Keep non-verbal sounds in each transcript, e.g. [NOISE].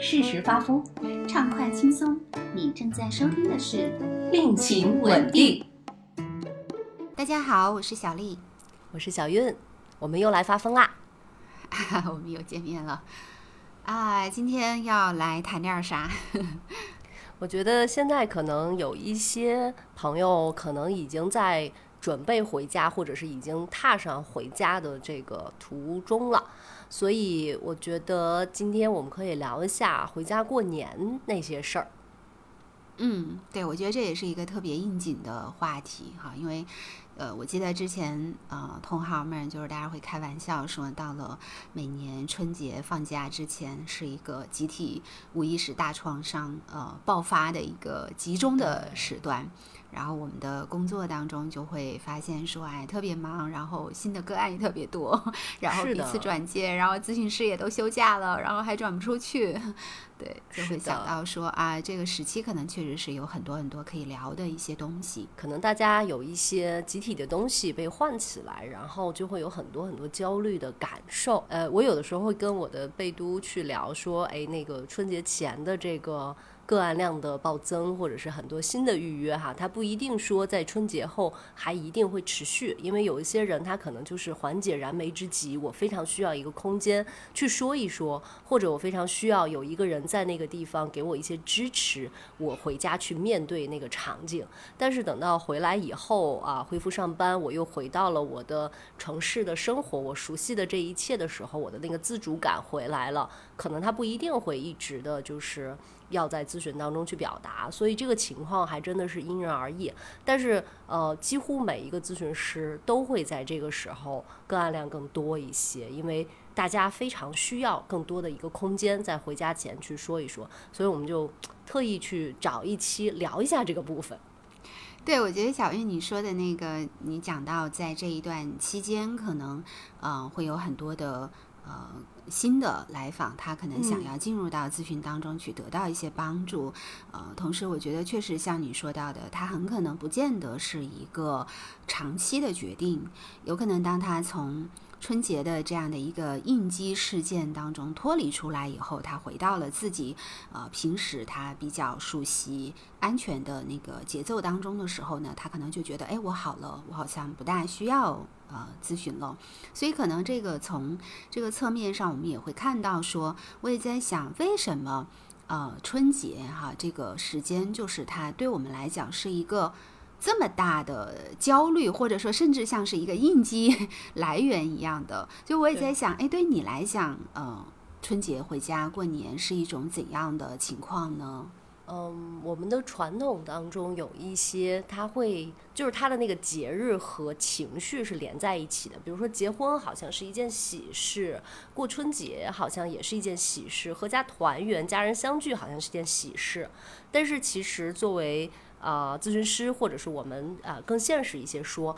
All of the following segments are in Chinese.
适时发疯，畅快轻松。你正在收听的是《病情稳定》。大家好，我是小丽，我是小韵，我们又来发疯啦！[LAUGHS] 我们又见面了啊！今天要来谈点啥？[LAUGHS] 我觉得现在可能有一些朋友可能已经在准备回家，或者是已经踏上回家的这个途中了。所以我觉得今天我们可以聊一下回家过年那些事儿。嗯，对，我觉得这也是一个特别应景的话题哈，因为，呃，我记得之前呃，同行们就是大家会开玩笑说，到了每年春节放假之前，是一个集体无意识大创伤呃爆发的一个集中的时段。然后我们的工作当中就会发现说，哎，特别忙，然后新的个案也特别多，[LAUGHS] 然后彼此转接，然后咨询师也都休假了，然后还转不出去，[LAUGHS] 对，就会想到说啊，这个时期可能确实是有很多很多可以聊的一些东西，可能大家有一些集体的东西被唤起来，然后就会有很多很多焦虑的感受。呃，我有的时候会跟我的贝都去聊说，哎，那个春节前的这个。个案量的暴增，或者是很多新的预约哈，它不一定说在春节后还一定会持续，因为有一些人他可能就是缓解燃眉之急，我非常需要一个空间去说一说，或者我非常需要有一个人在那个地方给我一些支持，我回家去面对那个场景。但是等到回来以后啊，恢复上班，我又回到了我的城市的生活，我熟悉的这一切的时候，我的那个自主感回来了，可能他不一定会一直的就是。要在咨询当中去表达，所以这个情况还真的是因人而异。但是，呃，几乎每一个咨询师都会在这个时候个案量更多一些，因为大家非常需要更多的一个空间，在回家前去说一说。所以，我们就特意去找一期聊一下这个部分。对，我觉得小玉你说的那个，你讲到在这一段期间，可能嗯会有很多的。呃，新的来访，他可能想要进入到咨询当中去得到一些帮助。呃，同时我觉得确实像你说到的，他很可能不见得是一个长期的决定，有可能当他从春节的这样的一个应激事件当中脱离出来以后，他回到了自己呃平时他比较熟悉、安全的那个节奏当中的时候呢，他可能就觉得，哎，我好了，我好像不大需要。呃，咨询了，所以可能这个从这个侧面上，我们也会看到说，我也在想，为什么呃春节哈这个时间，就是它对我们来讲是一个这么大的焦虑，或者说甚至像是一个应激 [LAUGHS] 来源一样的。就我也在想，哎，对你来讲，呃，春节回家过年是一种怎样的情况呢？嗯，我们的传统当中有一些，他会就是他的那个节日和情绪是连在一起的。比如说结婚好像是一件喜事，过春节好像也是一件喜事，阖家团圆、家人相聚好像是件喜事。但是其实作为啊咨询师，或者是我们啊更现实一些说，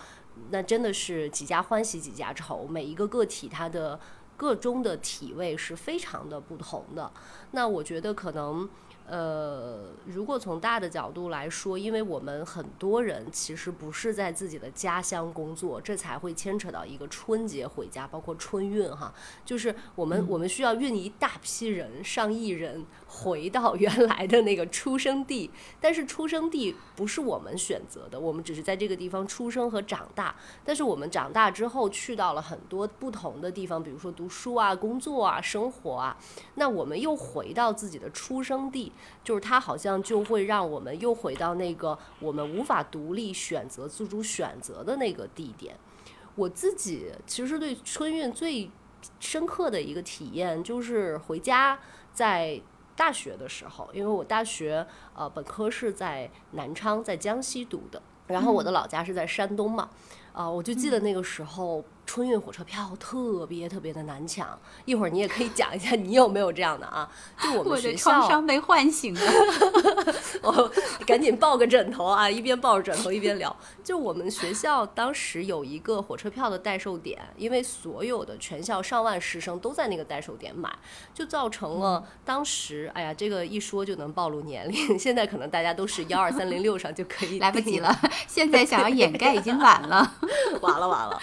那真的是几家欢喜几家愁。每一个个体他的个中的体位是非常的不同的。那我觉得可能。呃，如果从大的角度来说，因为我们很多人其实不是在自己的家乡工作，这才会牵扯到一个春节回家，包括春运哈，就是我们我们需要运一大批人，上亿人回到原来的那个出生地，但是出生地不是我们选择的，我们只是在这个地方出生和长大，但是我们长大之后去到了很多不同的地方，比如说读书啊、工作啊、生活啊，那我们又回到自己的出生地。就是它好像就会让我们又回到那个我们无法独立选择、自主选择的那个地点。我自己其实对春运最深刻的一个体验就是回家，在大学的时候，因为我大学呃本科是在南昌，在江西读的，然后我的老家是在山东嘛，啊，我就记得那个时候。春运火车票特别特别的难抢，一会儿你也可以讲一下你有没有这样的啊？就我们学校，创伤被唤醒了，[LAUGHS] 我赶紧抱个枕头啊，一边抱着枕头一边聊。就我们学校当时有一个火车票的代售点，因为所有的全校上万师生都在那个代售点买，就造成了当时，哎呀，这个一说就能暴露年龄。[LAUGHS] 现在可能大家都是幺二三零六上就可以，来不及了。[LAUGHS] 现在想要掩盖已经晚了，完了完了，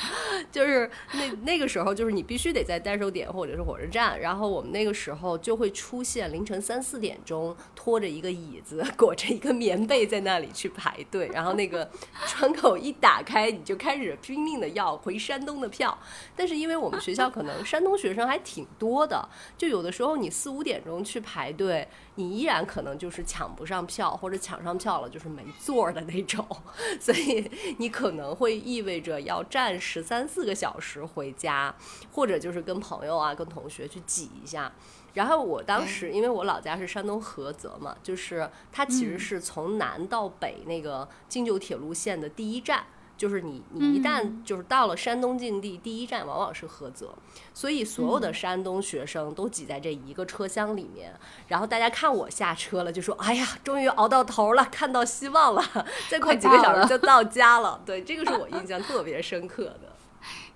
就是。那那个时候，就是你必须得在代售点或者是火车站，然后我们那个时候就会出现凌晨三四点钟，拖着一个椅子，裹着一个棉被在那里去排队，然后那个窗口一打开，你就开始拼命的要回山东的票。但是因为我们学校可能山东学生还挺多的，就有的时候你四五点钟去排队，你依然可能就是抢不上票，或者抢上票了就是没座的那种，[LAUGHS] 所以你可能会意味着要站十三四个小时回家，或者就是跟朋友啊、跟同学去挤一下。然后我当时因为我老家是山东菏泽嘛，就是它其实是从南到北那个京九铁路线的第一站。就是你，你一旦就是到了山东境地，第一站往往是菏泽，所以所有的山东学生都挤在这一个车厢里面。然后大家看我下车了，就说：“哎呀，终于熬到头了，看到希望了，[LAUGHS] 再快几个小时就到家了。[LAUGHS] ”对，这个是我印象特别深刻的。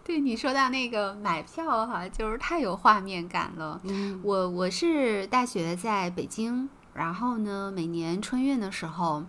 对你说到那个买票哈，就是太有画面感了。嗯，我我是大学在北京，然后呢，每年春运的时候，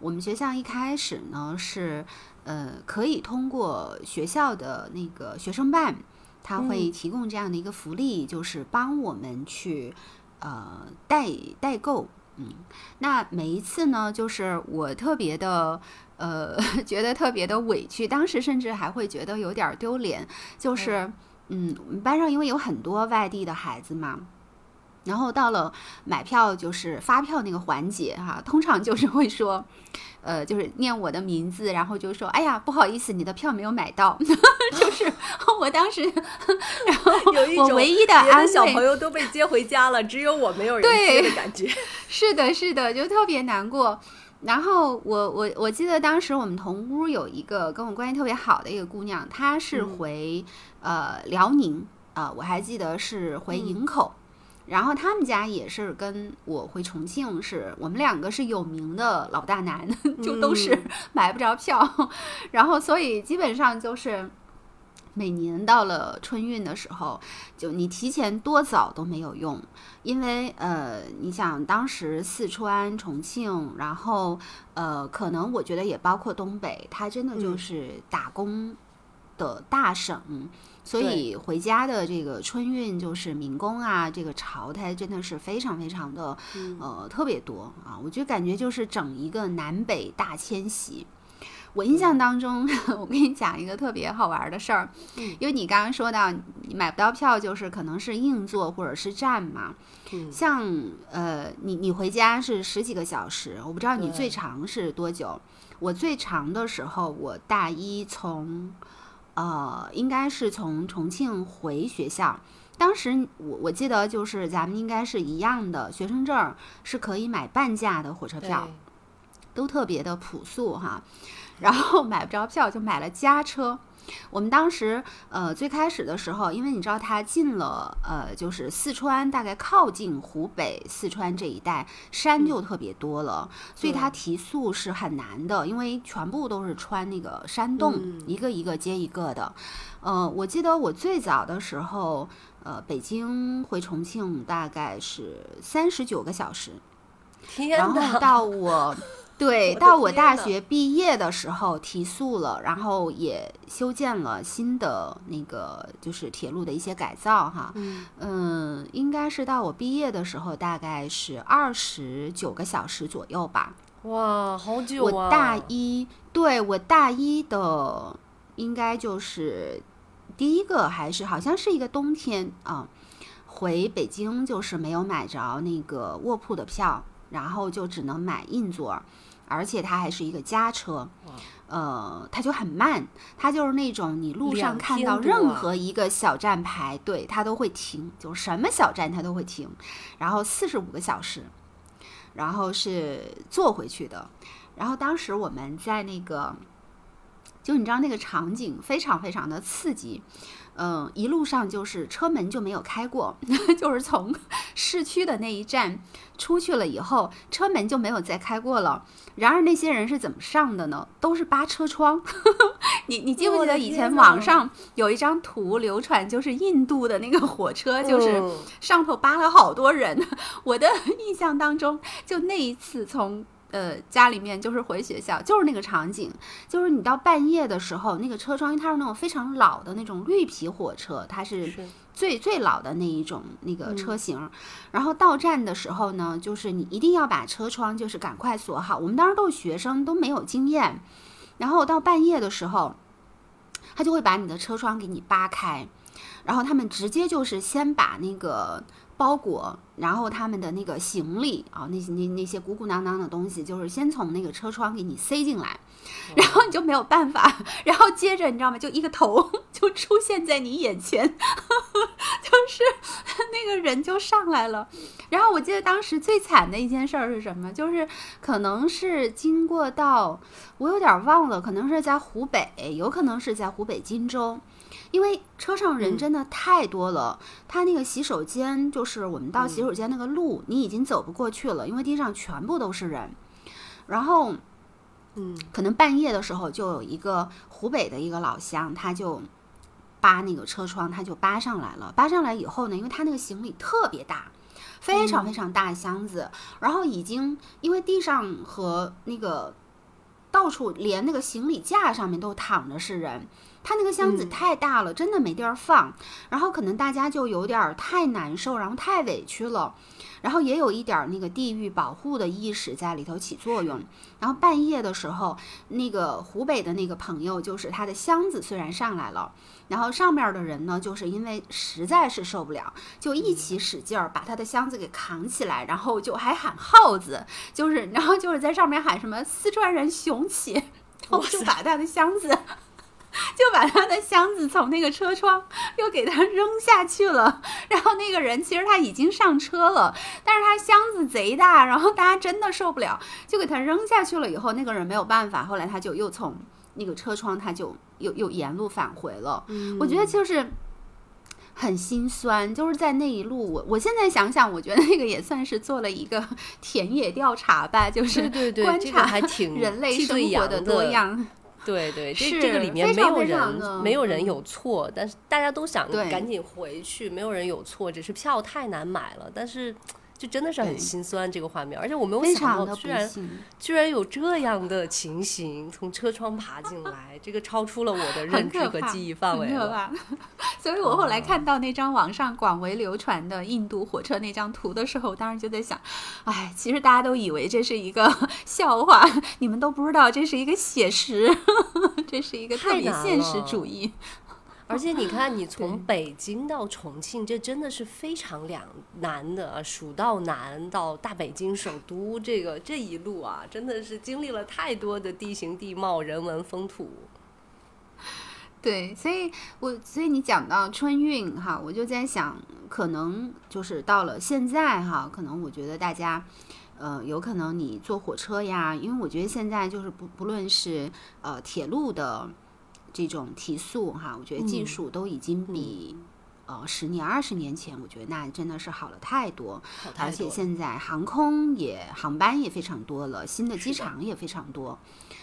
我们学校一开始呢是。呃，可以通过学校的那个学生办，他会提供这样的一个福利，就是帮我们去呃代代购。嗯，那每一次呢，就是我特别的呃 [LAUGHS] 觉得特别的委屈，当时甚至还会觉得有点丢脸。就是嗯，我们班上因为有很多外地的孩子嘛。然后到了买票就是发票那个环节哈，通常就是会说，呃，就是念我的名字，然后就说，哎呀，不好意思，你的票没有买到。[LAUGHS] 就是我当时，[LAUGHS] 然后我唯一的安慰，小朋友都被接回家了，只有我没有人接的感觉。[LAUGHS] 是的，是的，就特别难过。然后我我我记得当时我们同屋有一个跟我关系特别好的一个姑娘，她是回呃辽宁啊，我还记得是回营口。然后他们家也是跟我回重庆，是我们两个是有名的老大难，[LAUGHS] 就都是买不着票。[LAUGHS] 然后所以基本上就是每年到了春运的时候，就你提前多早都没有用，因为呃，你想当时四川、重庆，然后呃，可能我觉得也包括东北，它真的就是打工的大省。所以回家的这个春运就是民工啊，这个潮它真的是非常非常的呃特别多啊，我就感觉就是整一个南北大迁徙。我印象当中，[LAUGHS] 我跟你讲一个特别好玩的事儿，因为你刚刚说到你买不到票，就是可能是硬座或者是站嘛。像呃，你你回家是十几个小时，我不知道你最长是多久。我最长的时候，我大一从。呃，应该是从重庆回学校，当时我我记得就是咱们应该是一样的，学生证是可以买半价的火车票，都特别的朴素哈，然后买不着票就买了家车。我们当时呃最开始的时候，因为你知道它进了呃就是四川，大概靠近湖北、四川这一带山就特别多了，所以它提速是很难的，因为全部都是穿那个山洞，一个一个接一个的。呃，我记得我最早的时候，呃，北京回重庆大概是三十九个小时，然后到我。对，到我大学毕业的时候提速了，然后也修建了新的那个就是铁路的一些改造哈。嗯，应该是到我毕业的时候大概是二十九个小时左右吧。哇，好久啊！我大一，对我大一的应该就是第一个，还是好像是一个冬天啊，回北京就是没有买着那个卧铺的票，然后就只能买硬座。而且它还是一个家车，呃，它就很慢，它就是那种你路上看到任何一个小站牌，对它都会停，就什么小站它都会停，然后四十五个小时，然后是坐回去的，然后当时我们在那个，就你知道那个场景非常非常的刺激。嗯，一路上就是车门就没有开过，[LAUGHS] 就是从 [LAUGHS] 市区的那一站出去了以后，车门就没有再开过了。然而那些人是怎么上的呢？都是扒车窗。[LAUGHS] 你你记不记得以前网上有一张图流传，就是印度的那个火车，就是上头扒了好多人。我的印象当中，就那一次从呃家里面，就是回学校，就是那个场景，就是你到半夜的时候，那个车窗，因为它是那种非常老的那种绿皮火车，它是是最最老的那一种那个嗯车型。然后到站的时候呢，就是你一定要把车窗就是赶快锁好。我们当时都是学生，都没有经验。然后到半夜的时候，他就会把你的车窗给你扒开，然后他们直接就是先把那个包裹，然后他们的那个行李啊，那些那那些鼓鼓囊囊的东西，就是先从那个车窗给你塞进来，然后你就没有办法，然后接着你知道吗？就一个头就出现在你眼前，[LAUGHS] 就是 [LAUGHS] 那个人就上来了。然后我记得当时最惨的一件事儿是什么？就是可能是经过到我有点忘了，可能是在湖北，有可能是在湖北荆州。因为车上人嗯真的太多了，他那个洗手间就是我们到洗手间那个路，你已经走不过去了，因为地上全部都是人。然后嗯可能半夜的时候，就有一个湖北的一个老乡，他就扒那个车窗，他就扒上来了。扒上来以后呢，因为他那个行李特别大，非常非常大的箱子，然后已经因为地上和那个到处连那个行李架上面都躺着是人。他那个箱子嗯太大了，真的没地儿放，然后可能大家就有点儿太难受，然后太委屈了，然后也有一点儿那个地域保护的意识在里头起作用。然后半夜的时候，那个湖北的那个朋友，就是他的箱子虽然上来了，然后上面的人呢，就是因为实在是受不了，就一起使劲儿把他的箱子给扛起来，然后就还喊号子，就是然后就是在上面喊什么四川人雄起，然后就把他的箱子。就把他的箱子从那个车窗又给他扔下去了，然后那个人其实他已经上车了，但是他箱子贼大，然后大家真的受不了，就给他扔下去了。以后那个人没有办法，后来他就又从那个车窗，他就又又沿路返回了。嗯我觉得就是很心酸，就是在那一路，我我现在想想，我觉得那个也算是做了一个田野调查吧，就是观察人类生活的多样。对对，这是这这个里面没有人没有人嗯有错，但是大家都想对赶紧回去，没有人有错，只是票太难买了。但是就真的是很心酸这个画面，而且我没有非想到居然，居然有这样的情形，从车窗爬进来，这个超出了我的认知和记忆范围。[LAUGHS] 所以我后来哦看到那张网上广为流传的印度火车那张图的时候，我当时就在想，哎，其实大家都以为这是一个 [LAUGHS] 笑话，你们都不知道这是一个写实，[LAUGHS] 这是一个特别现实主义。而且你看，你从北京到重庆，这真的是非常两难的，蜀道难到大北京首都，这个这一路啊，真的是经历了太多的地形地貌、人文风土。[LAUGHS] 对，所以我所以你讲到春运哈，我就在想，可能就是到了现在哈，可能我觉得大家。呃，有可能你坐火车呀，因为我觉得现在就是不不论是呃铁路的这种提速哈，我觉得技嗯术都已经比、呃十年二十年前，我觉得那真的是好了太多。而且现在航空也航班也非常多了，新的机场也非常多，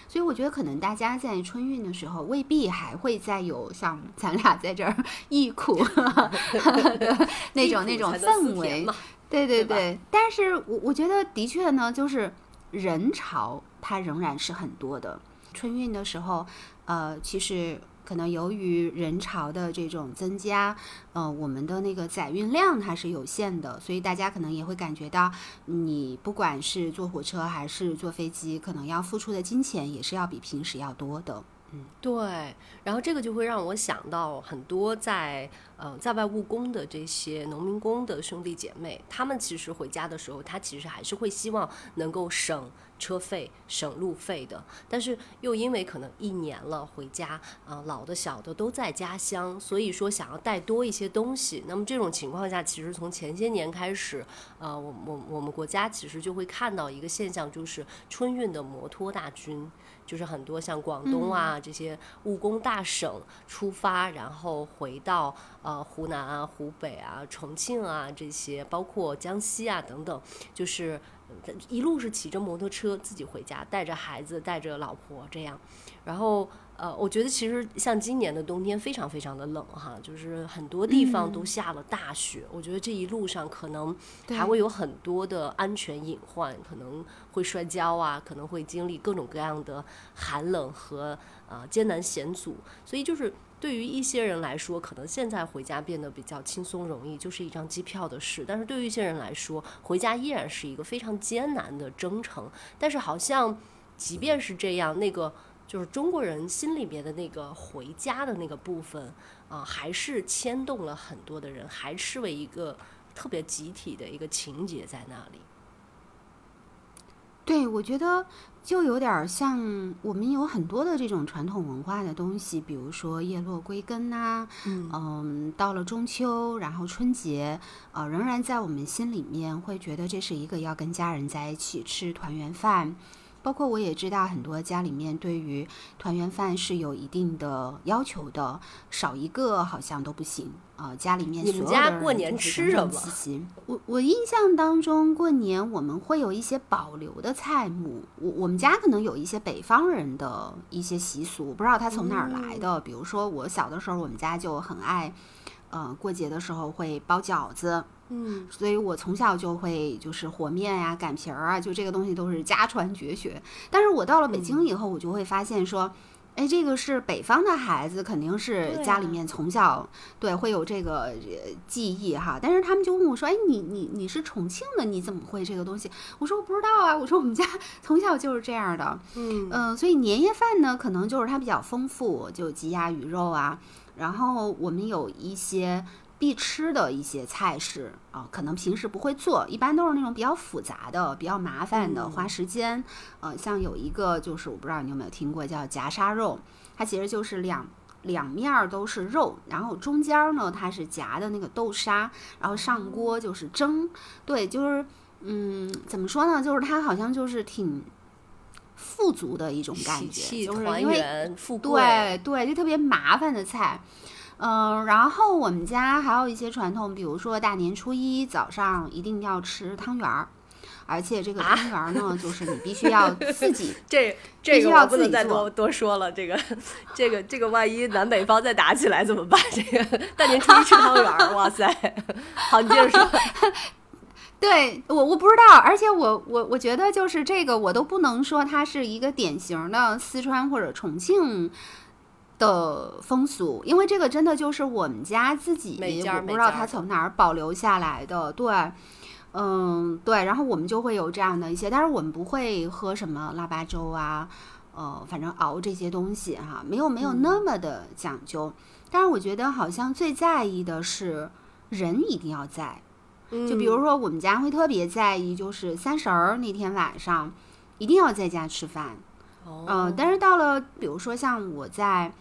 所以我觉得可能大家在春运的时候未必还会再有像咱俩在这儿 [LAUGHS] 忆苦 [LAUGHS] [LAUGHS] 的那种那种氛围对对对，但是我我觉得的确呢，就是人潮它仍然是很多的。春运的时候，呃，其实可能由于人潮的这种增加，呃，我们的那个载运量它是有限的，所以大家可能也会感觉到，你不管是坐火车还是坐飞机，可能要付出的金钱也是要比平时要多的。嗯对，然后这个就会让我想到很多在呃在外务工的这些农民工的兄弟姐妹，他们其实回家的时候，他其实还是会希望能够省车费、省路费的，但是又因为可能一年了回家，啊老的小的都在家乡，所以说想要带多一些东西。那么这种情况下，其实从前些年开始，呃，我我我们国家其实就会看到一个现象，就是春运的摩托大军。就是很多像广东啊、这些务工大省出发，然后回到呃呃湖南啊、湖北啊、重庆啊这些，包括江西啊等等，就是一路是骑着摩托车自己回家，带着孩子、带着老婆这样，然后。呃，我觉得其实像今年的冬天非常非常的冷哈，就是很多地方都下了大雪。我觉得这一路上可能还会有很多的安全隐患，可能会摔跤啊，可能会经历各种各样的寒冷和呃艰难险阻。所以就是对于一些人来说，可能现在回家变得比较轻松容易，就是一张机票的事。但是对于一些人来说，回家依然是一个非常艰难的征程。但是好像即便是这样，那个。就是中国人心里面的那个回家的那个部分啊，还是牵动了很多的人，还是为一个特别集体的一个情节在那里。对，我觉得就有点像我们有很多的这种传统文化的东西，比如说叶落归根呐，嗯，到了中秋，然后春节，呃，仍然在我们心里面会觉得这是一个要跟家人在一起吃团圆饭。包括我也知道很多家里面对于团圆饭是有一定的要求的，少一个好像都不行啊。家里面你们家过年吃什么？我我印象当中过年我们会有一些保留的菜目。我我们家可能有一些北方人的一些习俗，不知道他从哪儿来的。比如说我小的时候，我们家就很爱，呃，过节的时候会包饺子。嗯，所以我从小就会就是和面呀、擀皮儿啊，就这个东西都是家传绝学。但是我到了北京以后，我就会发现说，哎，这个是北方的孩子，肯定是家里面从小对会有这个记忆哈。但是他们就问我说，哎，你你你是重庆的，你怎么会这个东西？我说我不知道啊，我说我们家 [LAUGHS] 从小就是这样的。嗯嗯，所以年夜饭呢，可能就是它比较丰富，就鸡鸭鱼肉啊，然后我们有一些。必吃的一些菜式啊，可能平时不会做，一般都是那种比较复杂的、比较麻烦的、花时间。呃，像有一个就是我不知道你有没有听过，叫夹沙肉，它其实就是两两面儿都是肉，然后中间呢它是夹的那个豆沙，然后上锅就是蒸。对，就是嗯，怎么说呢？就是它好像就是挺富足的一种感觉，就是因为对对，就特别麻烦的菜。嗯，然后我们家还有一些传统，比如说大年初一早上一定要吃汤圆儿，而且这个汤圆儿呢，就是你必须要自己 [LAUGHS] 这这个我不能再多多说了，这个这个这个万一南北方再打起来怎么办？这个大年初一吃汤圆儿，[LAUGHS] 哇塞！好，你接着说。[LAUGHS] 对我我不知道，而且我我我觉得就是这个我都不能说它是一个典型的四川或者重庆。的风俗，因为这个真的就是我们家自己，我不知道它从哪儿保留下来的。对，嗯，对，然后我们就会有这样的一些，但是我们不会喝什么腊八粥啊，呃，反正熬这些东西哈，没有没有那么的讲究。但是我觉得好像最在意的是人一定要在，就比如说我们家会特别在意，就是三十儿那天晚上一定要在家吃饭。嗯，但是到了比如说像我在。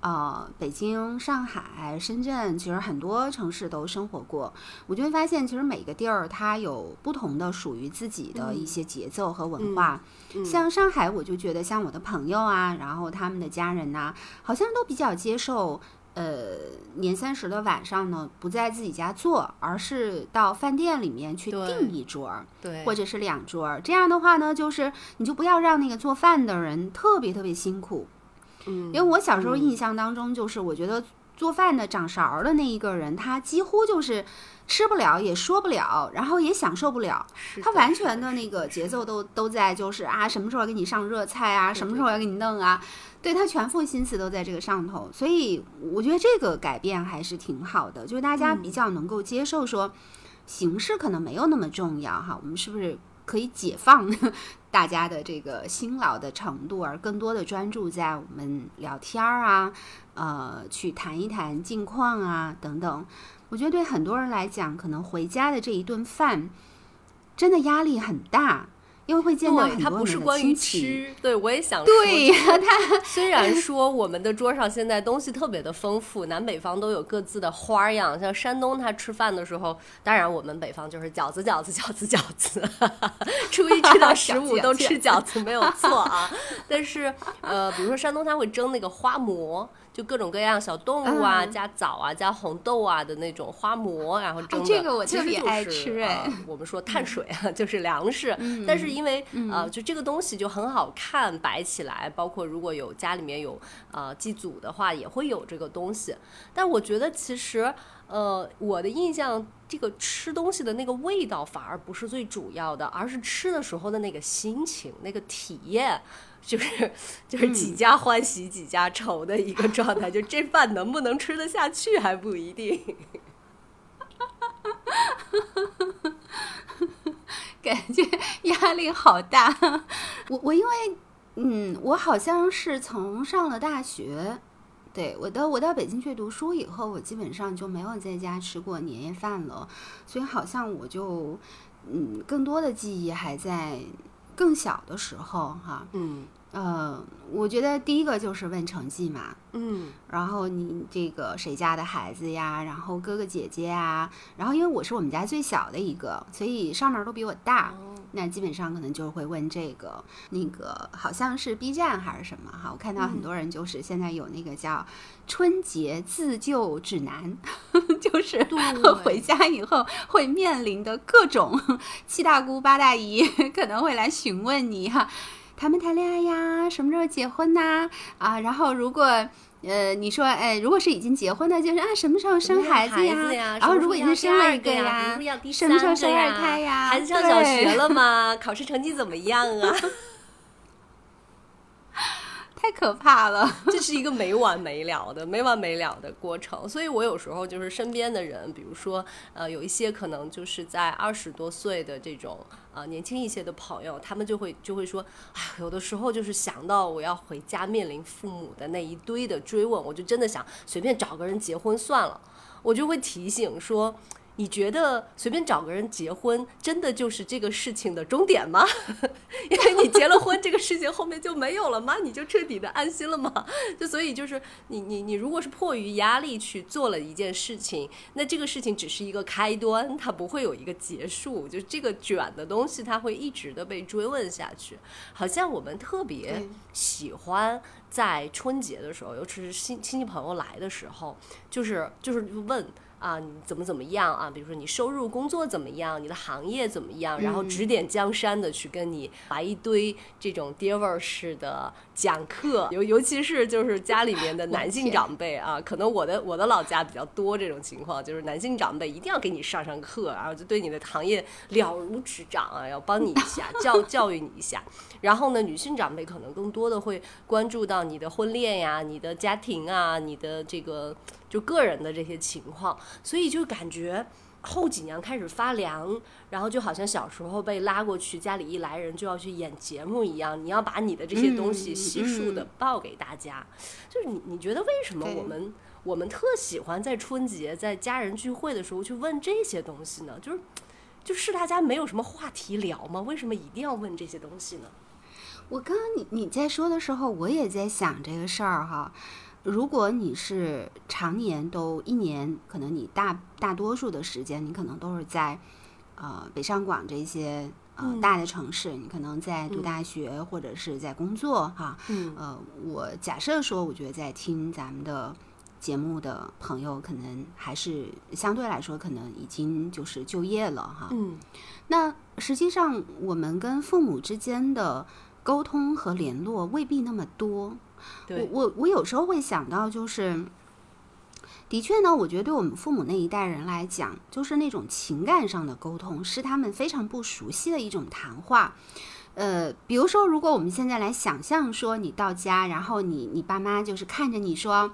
呃，北京、上海、深圳，其实很多城市都生活过，我就会发现，其实每个地儿它有不同的属于自己的一些节奏和文化。像上海，我就觉得像我的朋友啊，然后他们的家人呐，好像都比较接受，呃，年三十的晚上呢，不在自己家做，而是到饭店里面去订一桌，对，或者是两桌。这样的话呢，就是你就不要让那个做饭的人特别特别辛苦。嗯，因为我小时候印象当中，就是我觉得做饭的掌勺的那一个人，他几乎就是吃不了，也说不了，然后也享受不了，他完全的那个节奏都都在，就是啊，什么时候给你上热菜啊，什么时候要给你弄啊，对他全副心思都在这个上头，所以我觉得这个改变还是挺好的，就是大家比较能够接受说，形式可能没有那么重要哈，我们是不是？可以解放大家的这个辛劳的程度，而更多的专注在我们聊天儿啊，呃，去谈一谈近况啊等等。我觉得对很多人来讲，可能回家的这一顿饭真的压力很大。因为会见到很多于吃，对我也想说。对他虽然说我们的桌上现在东西特别的丰富，南北方都有各自的花样。像山东，他吃饭的时候，当然我们北方就是饺子、饺子、饺子、饺子，[LAUGHS] 初一吃到十五都吃饺子没有错啊。[LAUGHS] 但是呃，比如说山东他会蒸那个花馍。就各种各样小动物啊，嗯加枣啊，加红豆啊的那种花馍，然后蒸的。这个我特别爱就是吃我们说碳水啊，就是粮食。嗯但是因为呃，就这个东西就很好看，摆起来，包括如果有家里面有呃祭祖的话，也会有这个东西。但我觉得其实呃，我的印象，这个吃东西的那个味道反而不是最主要的，而是吃的时候的那个心情、那个体验。就是就是几家欢喜几家愁的一个状态，就这饭能不能吃得下去还不一定。[LAUGHS] 感觉压力好大。我我因为嗯，我好像是从上了大学，对我到我到北京去读书以后，我基本上就没有在家吃过年夜饭了，所以好像我就嗯，更多的记忆还在更小的时候哈。嗯呃，我觉得第一个就是问成绩嘛，嗯然后你这个谁家的孩子呀，然后哥哥姐姐啊，然后因为我是我们家最小的一个，所以上面都比我大，那基本上可能就会问这个那个，好像是 B 站还是什么哈，我看到很多人就是现在有那个叫春节自救指南，[LAUGHS] 就是 [LAUGHS] 回家以后会面临的各种 [LAUGHS] 七大姑八大姨可能会来询问你哈。谈没谈恋爱呀，什么时候结婚呐？啊，然后如果呃你说，哎，如果是已经结婚的，就是啊什么时候生孩子呀？然后如果已经生了一个呀，什么时候生二胎呀？孩子上小学了 [LAUGHS] 吗？考试成绩怎么样啊？[LAUGHS] 太可怕了，[LAUGHS] 这是一个没完没了的、没完没了的过程。所以我有时候就是身边的人，比如说呃，有一些可能就是在二十多岁的这种呃年轻一些的朋友，他们就会就会说，哎，有的时候就是想到我要回家面临父母的那一堆的追问，我就真的想随便找个人结婚算了。我就会提醒说。[SNIFFS] 你觉得随便找个人结婚，真的就是这个事情的终点吗？[LAUGHS] 因为你结了婚，这个事情后面就没有了吗？你就彻底的安心了吗？[LAUGHS] 就所以就是你你你，如果是迫于压力去做了一件事情，那这个事情只是一个开端，它不会有一个结束。就这个卷的东西，它会一直的被追问下去。好像我们特别喜欢在春节的时候，尤其是亲亲戚朋友来的时候，就是就是问。啊，你怎么怎么样啊？比如说你收入、工作怎么样？你的行业怎么样？然后指点江山的去跟你来一堆这种爹味儿式的讲课，尤尤其是就是家里面的男性长辈啊，[LAUGHS] 可能我的我的老家比较多这种情况，就是男性长辈一定要给你上上课，然后就对你的行业了如指掌啊，要帮你一下，[LAUGHS] 教教育你一下。然后呢，女性长辈可能更多的会关注到你的婚恋呀、你的家庭啊、你的这个就个人的这些情况。所以就感觉后几年开始发凉，然后就好像小时候被拉过去，家里一来人就要去演节目一样，你要把你的这些东西悉数的报给大家。就是你，你觉得为什么我们我们特喜欢在春节在家人聚会的时候去问这些东西呢？就是就是大家没有什么话题聊吗？为什么一定要问这些东西呢？我刚刚你你在说的时候，我也在想这个事儿哈。如果你是常年都一年，可能你大大多数的时间，你可能都是在呃北上广这些呃大的城市，你可能在读大学或者是在工作哈。嗯呃，我假设说，我觉得在听咱们的节目的朋友，可能还是相对来说，可能已经就是就业了哈。嗯那实际上，我们跟父母之间的沟通和联络未必那么多。我，我我有时候会想到，就是的确呢，我觉得对我们父母那一代人来讲，就是那种情感上的沟通是他们非常不熟悉的一种谈话。呃，比如说，如果我们现在来想象说，你到家，然后你你爸妈就是看着你说。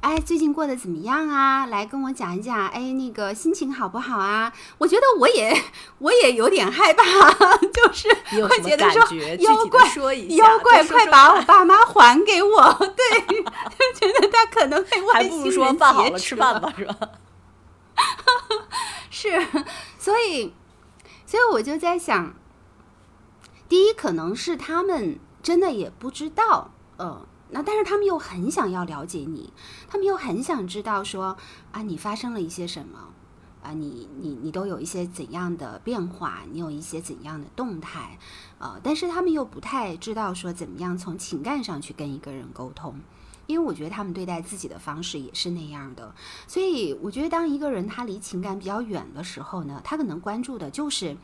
哎，最近过得怎么样啊？来跟我讲一讲。哎，那个心情好不好啊？我觉得我也 [LAUGHS] 我也有点害怕，[LAUGHS] 就是会觉得说妖怪说一下，妖怪，快把我爸妈还给我！[LAUGHS] 对，就觉得他可能会外还不如星人说饭好了吃饭吧，是吧？是，所以，所以我就在想，第一可能是他们真的也不知道，呃，那但是他们又很想要了解你，他们又很想知道说啊，你发生了一些什么。啊，你你你都有一些怎样的变化？你有一些怎样的动态？呃，但是他们又不太知道说怎么样从情感上去跟一个人沟通，因为我觉得他们对待自己的方式也是那样的。所以我觉得，当一个人他离情感比较远的时候呢，他可能关注的就是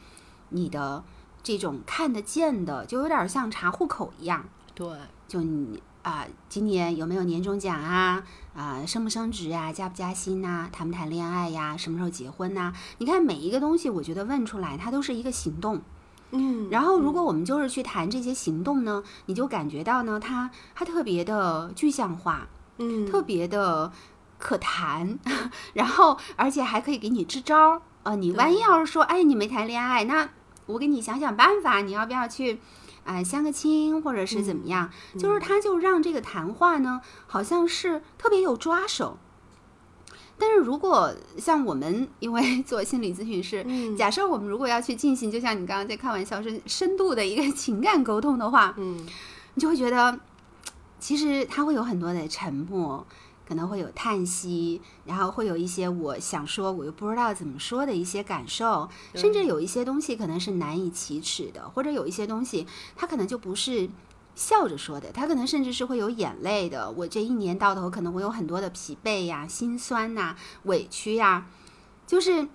你的这种看得见的，就有点像查户口一样。对，就你啊，今年有没有年终奖啊？啊，升不升职呀？加不加薪呐？谈不谈恋爱呀？什么时候结婚呐？你看每一个东西，我觉得问出来，它都是一个行动。嗯，然后，如果我们就是去谈这些行动呢，你就感觉到呢，它它特别的具象化，嗯，特别的可谈，[LAUGHS] 然后而且还可以给你支招儿。呃，你万一要是说，哎，你没谈恋爱，那我给你想想办法，你要不要去，哎，相个亲，或者是怎么样？就是他就让这个谈话呢，好像是特别有抓手。但是如果像我们，因为 [LAUGHS] 做心理咨询师，嗯假设我们如果要去进行，就像你刚刚在开玩笑深深度的一个 [LAUGHS] 情感沟通的话，嗯你就会觉得，其实他会有很多的沉默，可能会有叹息，然后会有一些我想说我又不知道怎么说的一些感受，甚至有一些东西可能是难以启齿的，或者有一些东西它可能就不是。笑着说的，他可能甚至是会有眼泪的。我这一年到头，可能会有很多的疲惫呀、心酸呐、委屈呀，就是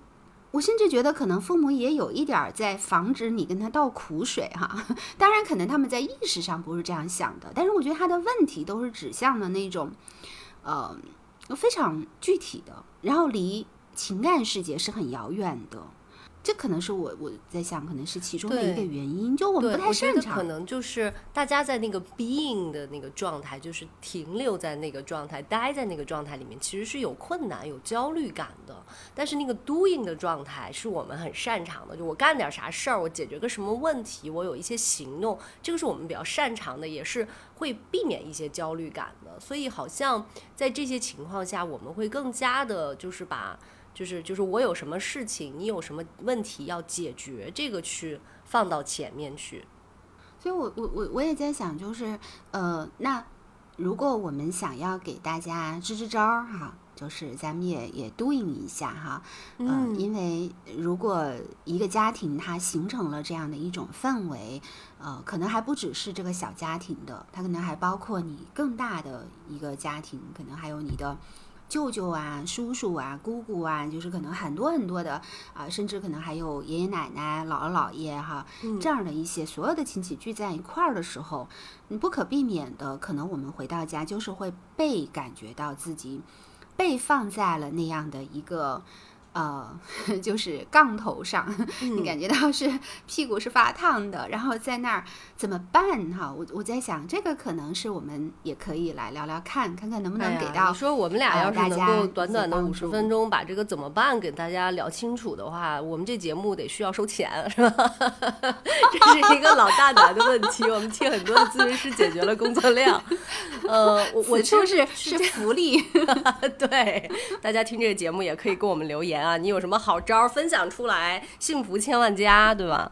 我甚至觉得，可能父母也有一点儿在防止你跟他倒苦水哈。[LAUGHS] 当然，可能他们在意识上不是这样想的，但是我觉得他的问题都是指向的那种，呃，非常具体的，然后离情感世界是很遥远的。这可能是我我在想，可能是其中的一个原因，就我们，不太擅长。得可能就是大家在那个 being 的那个状态，就是停留在那个状态，待在那个状态里面，其实是有困难、有焦虑感的。但是那个 doing 的状态是我们很擅长的，就我干点啥事儿，我解决个什么问题，我有一些行动，这个是我们比较擅长的，也是会避免一些焦虑感的。所以好像在这些情况下，我们会更加的，就是把。就是就是我有什么事情，你有什么问题要解决，这个去放到前面去。所以我我我我也在想，就是呃，那如果我们想要给大家支支招儿哈，就是咱们也也 doing 一下哈，嗯、因为如果一个家庭它形成了这样的一种氛围，呃，可能还不只是这个小家庭的，它可能还包括你更大的一个家庭，可能还有你的。舅舅啊、叔叔啊、姑姑啊，就是可能很多很多的啊、甚至可能还有爷爷奶奶、姥姥姥爷哈，这样的一些所有的亲戚聚在一块儿的时候，你不可避免的，可能我们回到家就是会被感觉到自己被放在了那样的一个。呃，[LAUGHS] 就是杠头上，[LAUGHS] 你感觉到是屁股是发烫的，然后在那儿怎么办哈？我我在想，这个可能是我们也可以来聊聊看，看看能不能给到、哎、你说我们俩呃要是能够短短的五十分钟把这个怎么办给大家聊清楚的话，我们这节目得需要收钱，[LAUGHS] 是吧？这是一个老大难的问题，我们替很多的咨询师解决了工作量。呃，我我此处就是是福利，对，大家听这个节目也可以跟我们留言啊，你有什么好招儿分享出来，幸福千万家，对吧？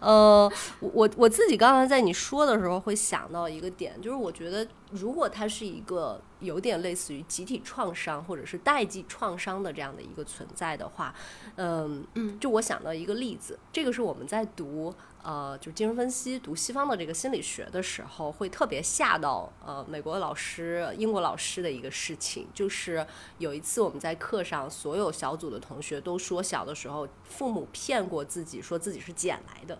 呃，我我自己刚才在你说的时候会想到一个点，就是我觉得如果它是一个有点类似于集体创伤或者是代际创伤的这样的一个存在的话，嗯嗯，就我想到一个例子，这个是我们在读呃，就精神分析读西方的这个心理学的时候，会特别吓到呃美国老师、英国老师的一个事情，就是有一次我们在课上，所有小组的同学都说小的时候父母骗过自己，说自己是捡来的。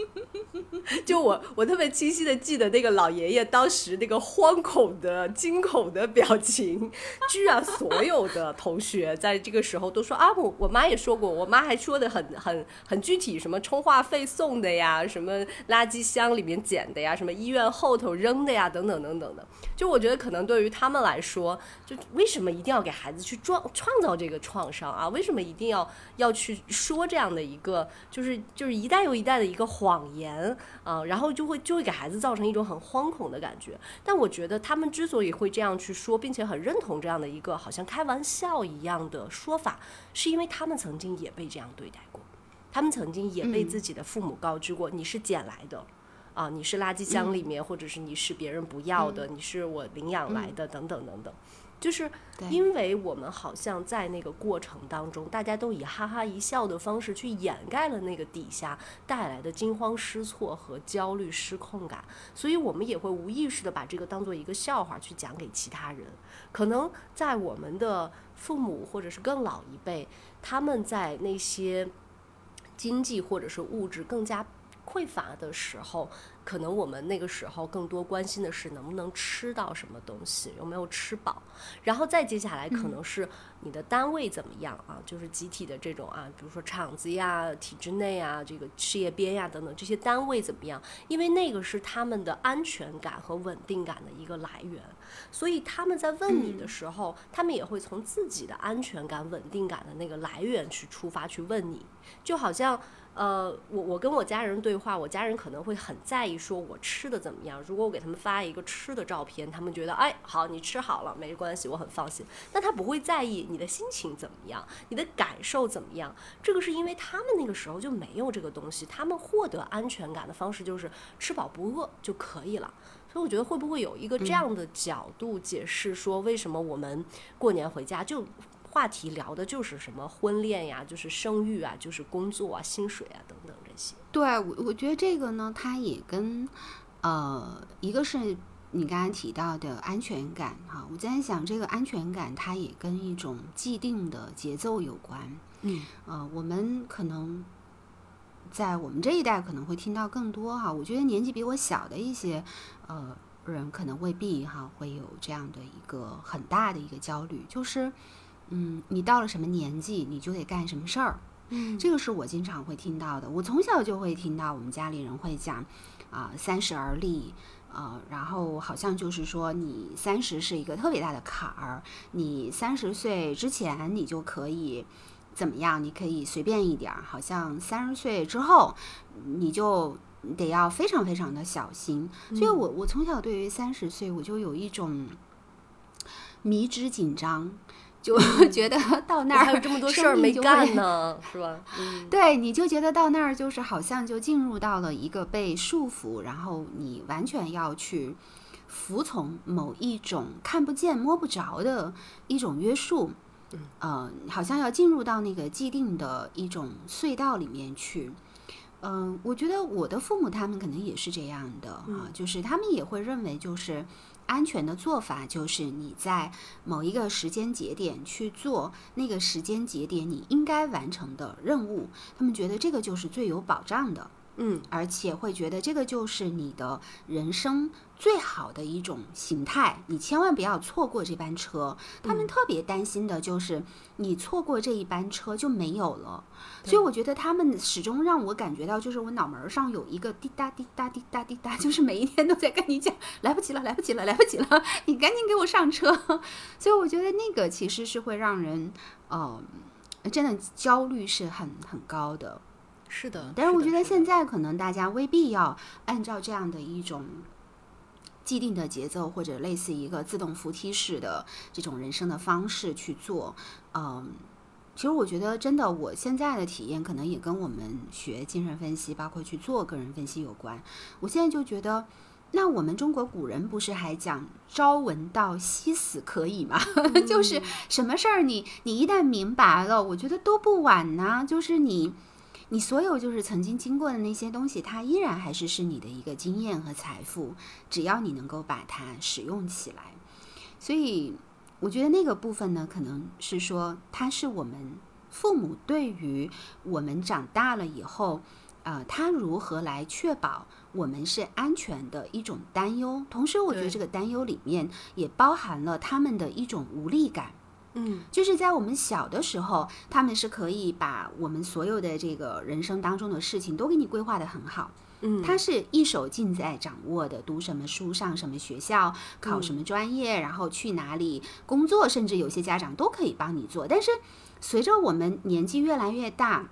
[LAUGHS] 就我，我特别清晰的记得那个老爷爷当时那个惶恐的、惊恐的表情，居然所有的同学在这个时候都说啊，我我妈也说过，我妈还说的很很很具体，什么充话费送的呀，什么垃圾箱里面捡的呀，什么医院后头扔的呀，等等等等的。就我觉得可能对于他们来说，就为什么一定要给孩子去创创造这个创伤啊？为什么一定要要去说这样的一个，就是就是一代又一代的一个谎言啊？然后就会就会给孩子造成一种很惶恐的感觉。但我觉得他们之所以会这样去说，并且很认同这样的一个好像开玩笑一样的说法，是因为他们曾经也被这样对待过，他们曾经也被自己的父母告知过，你是捡来的。啊，你是垃圾箱里面，或者是你是别人不要的，你是我领养来的，等等等等。就是因为我们好像在那个过程当中，大家都以哈哈一笑的方式去掩盖了那个底下带来的惊慌失措和焦虑失控感，所以我们也会无意识的把这个当做一个笑话去讲给其他人。可能在我们的父母或者是更老一辈，他们在那些经济或者是物质更加匮乏的时候，可能我们那个时候更多关心的是能不能吃到什么东西，有没有吃饱，然后再接下来可能是你的单位怎么样啊，就是集体的这种啊，比如说厂子呀、体制内啊、这个事业编呀等等这些单位怎么样，因为那个是他们的安全感和稳定感的一个来源，所以他们在问你的时候，他们也会从自己的安全感、稳定感的那个来源去出发去问你，就好像。呃，我我跟我家人对话，我家人可能会很在意，说我吃的怎么样。如果我给他们发一个吃的照片，他们觉得，哎，好，你吃好了，没关系，我很放心。但他不会在意你的心情怎么样，你的感受怎么样。这个是因为他们那个时候就没有这个东西，他们获得安全感的方式就是吃饱不饿就可以了。所以我觉得会不会有一个这样的角度解释说，为什么我们过年回家就。话题聊的就是什么婚恋呀，就是生育啊，就是工作啊、薪水啊等等这些。对我，我觉得这个呢，它也跟呃，一个是你刚才提到的安全感哈，我在想这个安全感，它也跟一种既定的节奏有关。嗯，呃，我们可能在我们这一代可能会听到更多哈，我觉得年纪比我小的一些呃人可能未必哈会有这样的一个很大的一个焦虑，就是。嗯，你到了什么年纪，你就得干什么事儿。嗯，这个是我经常会听到的。我从小就会听到我们家里人会讲，啊，三十而立，呃，然后好像就是说，你三十是一个特别大的坎儿，你三十岁之前你就可以怎么样？你可以随便一点儿，好像三十岁之后你就得要非常非常的小心。所以我我从小对于三十岁我就有一种迷之紧张。就 [LAUGHS] 觉得到那儿还有这么多事儿没干呢，[LAUGHS] 是吧？嗯，对，你就觉得到那儿就是好像就进入到了一个被束缚，然后你完全要去服从某一种看不见摸不着的一种约束，嗯，呃，好像要进入到那个既定的一种隧道里面去。嗯，我觉得我的父母他们可能也是这样的啊，就是他们也会认为就是。安全的做法就是你在某一个时间节点去做那个时间节点你应该完成的任务，他们觉得这个就是最有保障的。嗯，而且会觉得这个就是你的人生最好的一种形态，你千万不要错过这班车。他们特别担心的就是你错过这一班车就没有了。所以我觉得他们始终让我感觉到，就是我脑门上有一个滴答滴答滴答滴答，就是每一天都在跟你讲，来不及了，来不及了，来不及了，[LAUGHS] 你赶紧给我上车。[LAUGHS] 所以我觉得那个其实是会让人，呃，真的焦虑是很很高的。是的，但是我觉得现在可能大家未必要按照这样的一种既定的节奏，或者类似一个自动扶梯式的这种人生的方式去做。嗯，其实我觉得真的，我现在的体验可能也跟我们学精神分析，包括去做个人分析有关。我现在就觉得，那我们中国古人不是还讲“朝闻道，夕死可以”吗？[LAUGHS] 就是什么事儿，你你一旦明白了，我觉得都不晚呢。就是你。你所有就是曾经经过的那些东西，它依然还是是你的一个经验和财富，只要你能够把它使用起来。所以，我觉得那个部分呢，可能是说，它是我们父母对于我们长大了以后，呃，他如何来确保我们是安全的一种担忧。同时，我觉得这个担忧里面也包含了他们的一种无力感。嗯，就是在我们小的时候，他们是可以把我们所有的这个人生当中的事情都给你规划的很好。嗯，他是一手尽在掌握的，读什么书，上什么学校，考什么专业，然后去哪里工作，甚至有些家长都可以帮你做。但是随着我们年纪越来越大，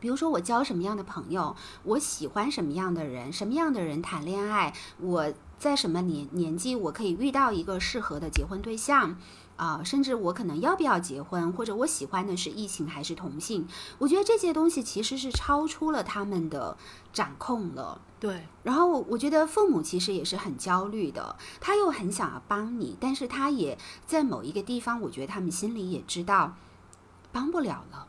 比如说我交什么样的朋友，我喜欢什么样的人，什么样的人谈恋爱，我。在什么年年纪我可以遇到一个适合的结婚对象。啊，甚至我可能要不要结婚，或者我喜欢的是异性还是同性？我觉得这些东西其实是超出了他们的掌控了。对，然后我觉得父母其实也是很焦虑的，他又很想要帮你，但是他也在某一个地方，我觉得他们心里也知道帮不了了。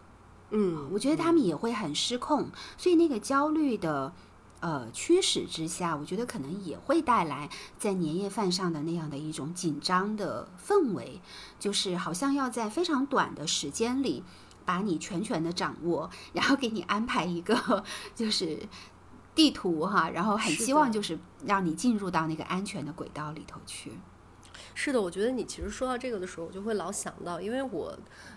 嗯，我觉得他们也会很失控，所以那个焦虑的。呃，驱使之下，我觉得可能也会带来在年夜饭上的那样的一种紧张的氛围，就是好像要在非常短的时间里把你全权的掌握，然后给你安排一个就是地图哈，然后很希望就是让你进入到那个安全的轨道里头去。是的，我觉得你其实说到这个的时候，我就会老想到，因为我。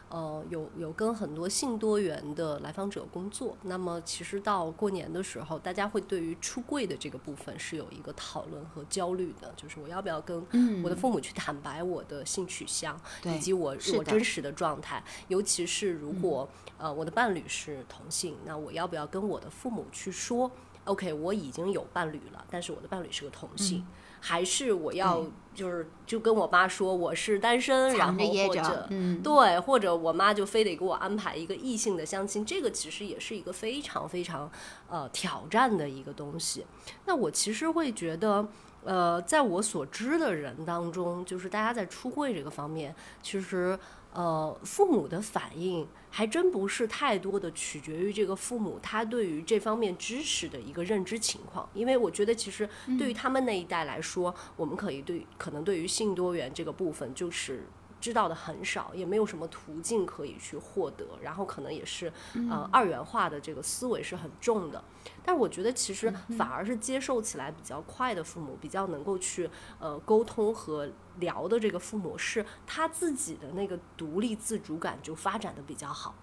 呃，有有跟很多性多元的来访者工作，那么其实到过年的时候，大家会对于出柜的这个部分是有一个讨论和焦虑的，就是我要不要跟我的父母去坦白我的性取向，以及我我真实的状态，尤其是如果呃我的伴侣是同性，那我要不要跟我的父母去说，OK，我已经有伴侣了，但是我的伴侣是个同性。还是我要就是就跟我妈说我是单身，然后或者对，或者我妈就非得给我安排一个异性的相亲，这个其实也是一个非常非常呃挑战的一个东西。那我其实会觉得，呃，在我所知的人当中，就是大家在出柜这个方面，其实。呃，父母的反应还真不是太多的取决于这个父母他对于这方面知识的一个认知情况，因为我觉得其实对于他们那一代来说，我们可以对可能对于性多元这个部分就是。知道的很少，也没有什么途径可以去获得，然后可能也是呃二元化的这个思维是很重的。但我觉得其实反而是接受起来比较快的父母，比较能够去呃沟通和聊的这个父母，是他自己的那个独立自主感就发展的比较好。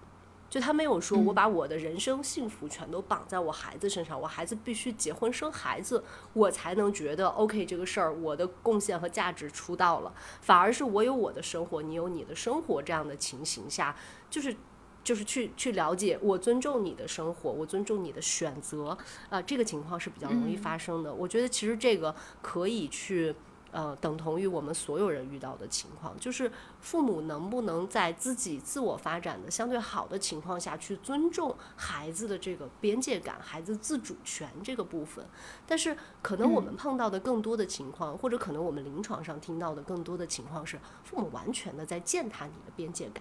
就他没有说，我把我的人生幸福全都绑在我孩子身上，我孩子必须结婚生孩子，我才能觉得 OK 这个事儿我的贡献和价值出道了。反而是我有我的生活，你有你的生活这样的情形下，就是就是去去了解，我尊重你的生活，我尊重你的选择啊，这个情况是比较容易发生的。我觉得其实这个可以去。呃，等同于我们所有人遇到的情况，就是父母能不能在自己自我发展的相对好的情况下去尊重孩子的这个边界感、孩子自主权这个部分。但是，可能我们碰到的更多的情况，或者可能我们临床上听到的更多的情况是，父母完全的在践踏你的边界感。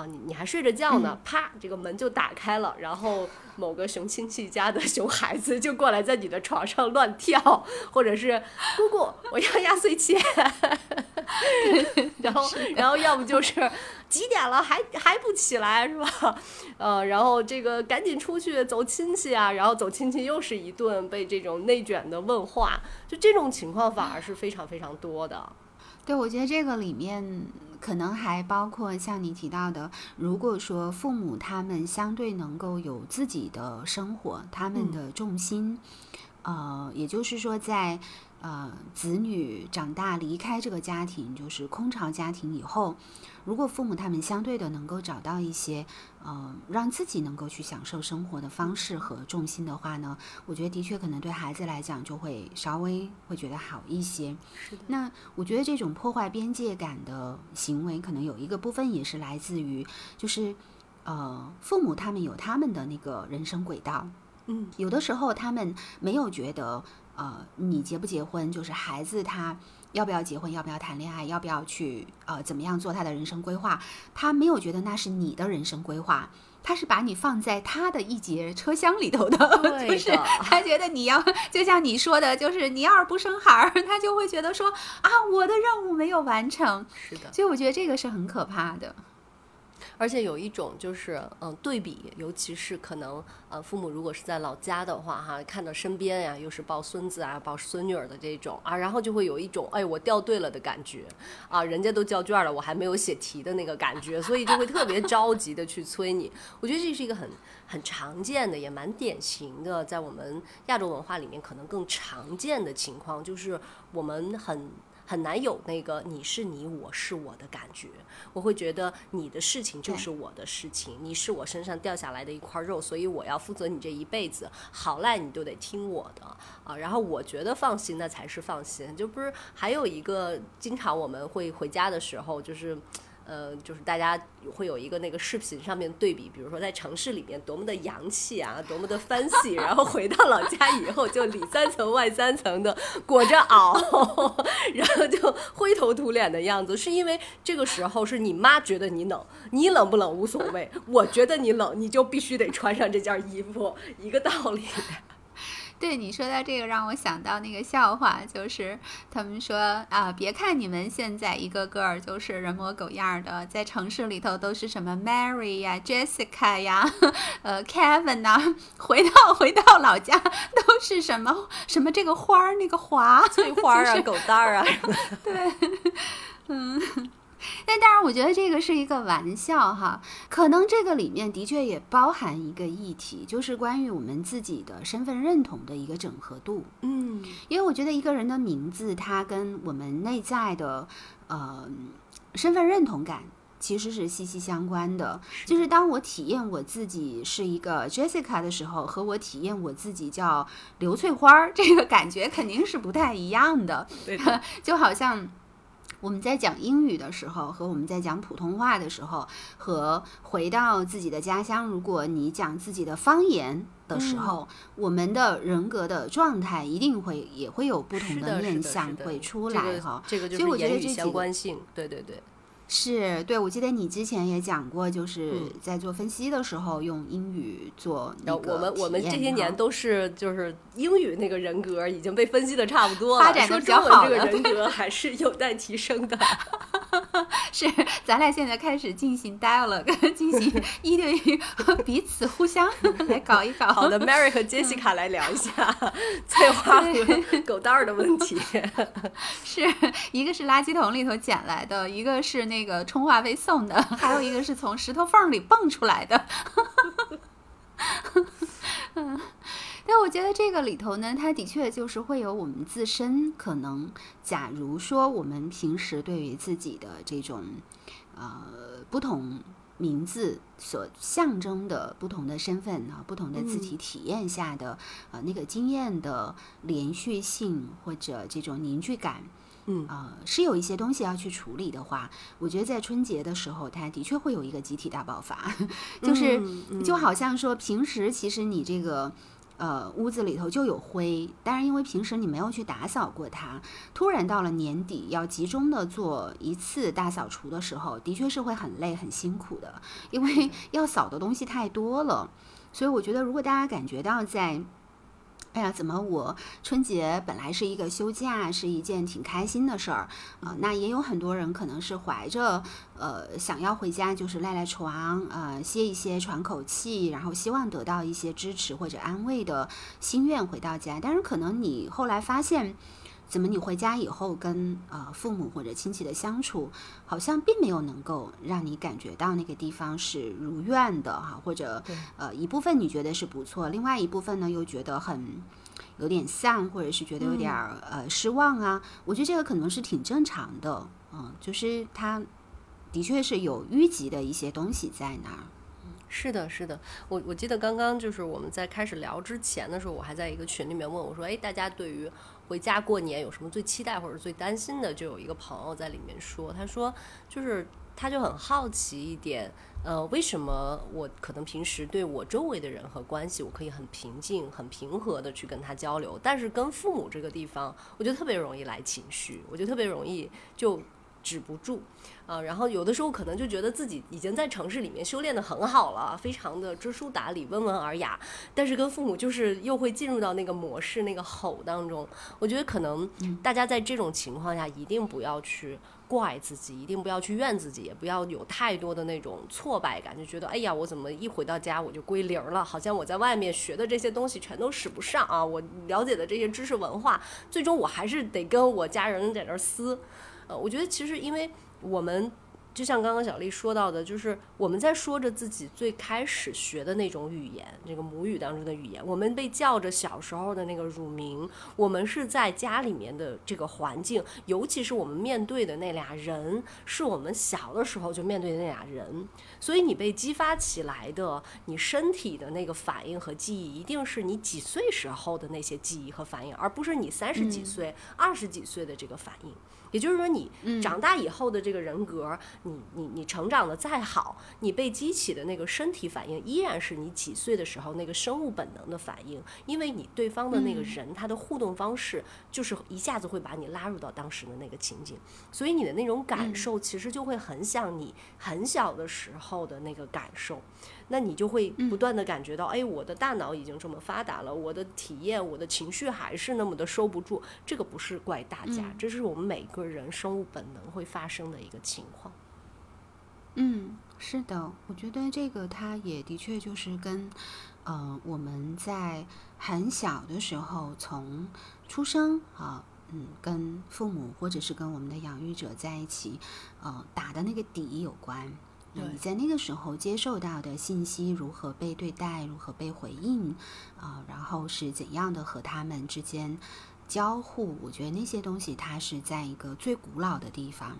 啊，你你还睡着觉呢，啪，这个门就打开了，然后某个熊亲戚家的熊孩子就过来在你的床上乱跳，或者是姑姑，我要压岁钱，然后然后要不就是几点了还还不起来是吧？呃，然后这个赶紧出去走亲戚啊，然后走亲戚又是一顿被这种内卷的问话，就这种情况反而是非常非常多的。对，我觉得这个里面。可能还包括像你提到的，如果说父母他们相对能够有自己的生活，他们的重心，呃，也就是说在。呃，子女长大离开这个家庭，就是空巢家庭以后，如果父母他们相对的能够找到一些，呃，让自己能够去享受生活的方式和重心的话呢，我觉得的确可能对孩子来讲就会稍微会觉得好一些。是的。那我觉得这种破坏边界感的行为，可能有一个部分也是来自于，就是呃，父母他们有他们的那个人生轨道，嗯，有的时候他们没有觉得。呃，你结不结婚，就是孩子他要不要结婚，要不要谈恋爱，要不要去呃怎么样做他的人生规划，他没有觉得那是你的人生规划，他是把你放在他的一节车厢里头的，[LAUGHS] 就是他觉得你要就像你说的，就是你要是不生孩儿，他就会觉得说啊，我的任务没有完成，是的，所以我觉得这个是很可怕的。而且有一种就是，嗯，对比，尤其是可能，呃，父母如果是在老家的话，哈，看到身边呀，又是抱孙子啊、抱孙女儿的这种啊，然后就会有一种，哎，我掉队了的感觉，啊，人家都交卷了，我还没有写题的那个感觉，所以就会特别着急的去催你。我觉得这是一个很很常见的，也蛮典型的，在我们亚洲文化里面可能更常见的情况，就是我们很。很难有那个你是你，我是我的感觉。我会觉得你的事情就是我的事情，你是我身上掉下来的一块肉，所以我要负责你这一辈子，好赖你都得听我的啊。然后我觉得放心，那才是放心。就不是还有一个，经常我们会回家的时候，就是。呃，就是大家会有一个那个视频上面对比，比如说在城市里面多么的洋气啊，多么的 fancy，然后回到老家以后就里三层外三层的裹着袄，[LAUGHS] 然后就灰头土脸的样子，是因为这个时候是你妈觉得你冷，你冷不冷无所谓，我觉得你冷，你就必须得穿上这件衣服，一个道理。对你说到这个，让我想到那个笑话，就是他们说啊，别看你们现在一个个就是人模狗样的，在城市里头都是什么 Mary 呀、Jessica 呀、呃 Kevin 呐，回到回到老家都是什么什么这个花儿那个华翠花啊、[LAUGHS] 狗蛋儿啊，[LAUGHS] 对，嗯。但当然，我觉得这个是一个玩笑哈，可能这个里面的确也包含一个议题，就是关于我们自己的身份认同的一个整合度。嗯，因为我觉得一个人的名字，它跟我们内在的呃身份认同感其实是息息相关的。就是当我体验我自己是一个 Jessica 的时候，和我体验我自己叫刘翠花儿，这个感觉肯定是不太一样的。对，[LAUGHS] 就好像。我们在讲英语的时候，和我们在讲普通话的时候，和回到自己的家乡，如果你讲自己的方言的时候，我们的人格的状态一定会也会有不同的面相会出来哈。这个就是言语相关性，对对对。是对，我记得你之前也讲过，就是在做分析的时候用英语做那个我们我们这些年都是就是英语那个人格已经被分析的差不多了，发展的比较好这个人格 [LAUGHS] 还是有待提升的。[LAUGHS] 是，咱俩现在开始进行 dialogue，进行 [LAUGHS] 一对一彼此互相来搞一搞。好的，Mary 和 Jessica 来聊一下翠花和狗蛋儿的问题。是一个是垃圾桶里头捡来的，一个是那个充话费送的，[LAUGHS] 还有一个是从石头缝里蹦出来的。嗯。但我觉得这个里头呢，它的确就是会有我们自身可能，假如说我们平时对于自己的这种，呃，不同名字所象征的不同的身份啊，不同的字体体验下的呃那个经验的连续性或者这种凝聚感，嗯啊，是有一些东西要去处理的话，我觉得在春节的时候，它的确会有一个集体大爆发，[LAUGHS] 就是就好像说平时其实你这个。呃，屋子里头就有灰，但是因为平时你没有去打扫过它，突然到了年底要集中的做一次大扫除的时候，的确是会很累很辛苦的，因为要扫的东西太多了。所以我觉得，如果大家感觉到在哎呀，怎么我春节本来是一个休假，是一件挺开心的事儿啊。那也有很多人可能是怀着呃想要回家，就是赖赖床，呃歇一歇，喘口气，然后希望得到一些支持或者安慰的心愿回到家。但是可能你后来发现。怎么？你回家以后跟呃父母或者亲戚的相处，好像并没有能够让你感觉到那个地方是如愿的哈，或者呃一部分你觉得是不错，另外一部分呢又觉得很有点丧，或者是觉得有点呃失望啊。我觉得这个可能是挺正常的，嗯，就是他的确是有淤积的一些东西在那儿。是的，是的，我我记得刚刚就是我们在开始聊之前的时候，我还在一个群里面问我说，哎，大家对于回家过年有什么最期待或者最担心的？就有一个朋友在里面说，他说就是他就很好奇一点，呃，为什么我可能平时对我周围的人和关系，我可以很平静、很平和的去跟他交流，但是跟父母这个地方，我就特别容易来情绪，我就特别容易就。止不住，啊，然后有的时候可能就觉得自己已经在城市里面修炼的很好了，非常的知书达理、温文尔雅，但是跟父母就是又会进入到那个模式、那个吼当中。我觉得可能大家在这种情况下一定不要去怪自己，一定不要去怨自己，也不要有太多的那种挫败感，就觉得哎呀，我怎么一回到家我就归零了，好像我在外面学的这些东西全都使不上啊，我了解的这些知识文化，最终我还是得跟我家人在这儿撕。呃，我觉得其实因为我们就像刚刚小丽说到的，就是我们在说着自己最开始学的那种语言，这个母语当中的语言，我们被叫着小时候的那个乳名，我们是在家里面的这个环境，尤其是我们面对的那俩人，是我们小的时候就面对的那俩人，所以你被激发起来的，你身体的那个反应和记忆，一定是你几岁时候的那些记忆和反应，而不是你三十几岁、二十几岁的这个反应。也就是说，你长大以后的这个人格，你你你成长的再好，你被激起的那个身体反应，依然是你几岁的时候那个生物本能的反应，因为你对方的那个人他的互动方式，就是一下子会把你拉入到当时的那个情景，所以你的那种感受其实就会很像你很小的时候的那个感受。那你就会不断的感觉到，哎，我的大脑已经这么发达了，我的体验、我的情绪还是那么的收不住。这个不是怪大家，这是我们每个人生物本能会发生的一个情况。嗯，是的，我觉得这个它也的确就是跟，呃，我们在很小的时候从出生啊，嗯，跟父母或者是跟我们的养育者在一起，呃，打的那个底有关。你在那个时候接受到的信息如何被对待，如何被回应，啊，然后是怎样的和他们之间交互？我觉得那些东西它是在一个最古老的地方。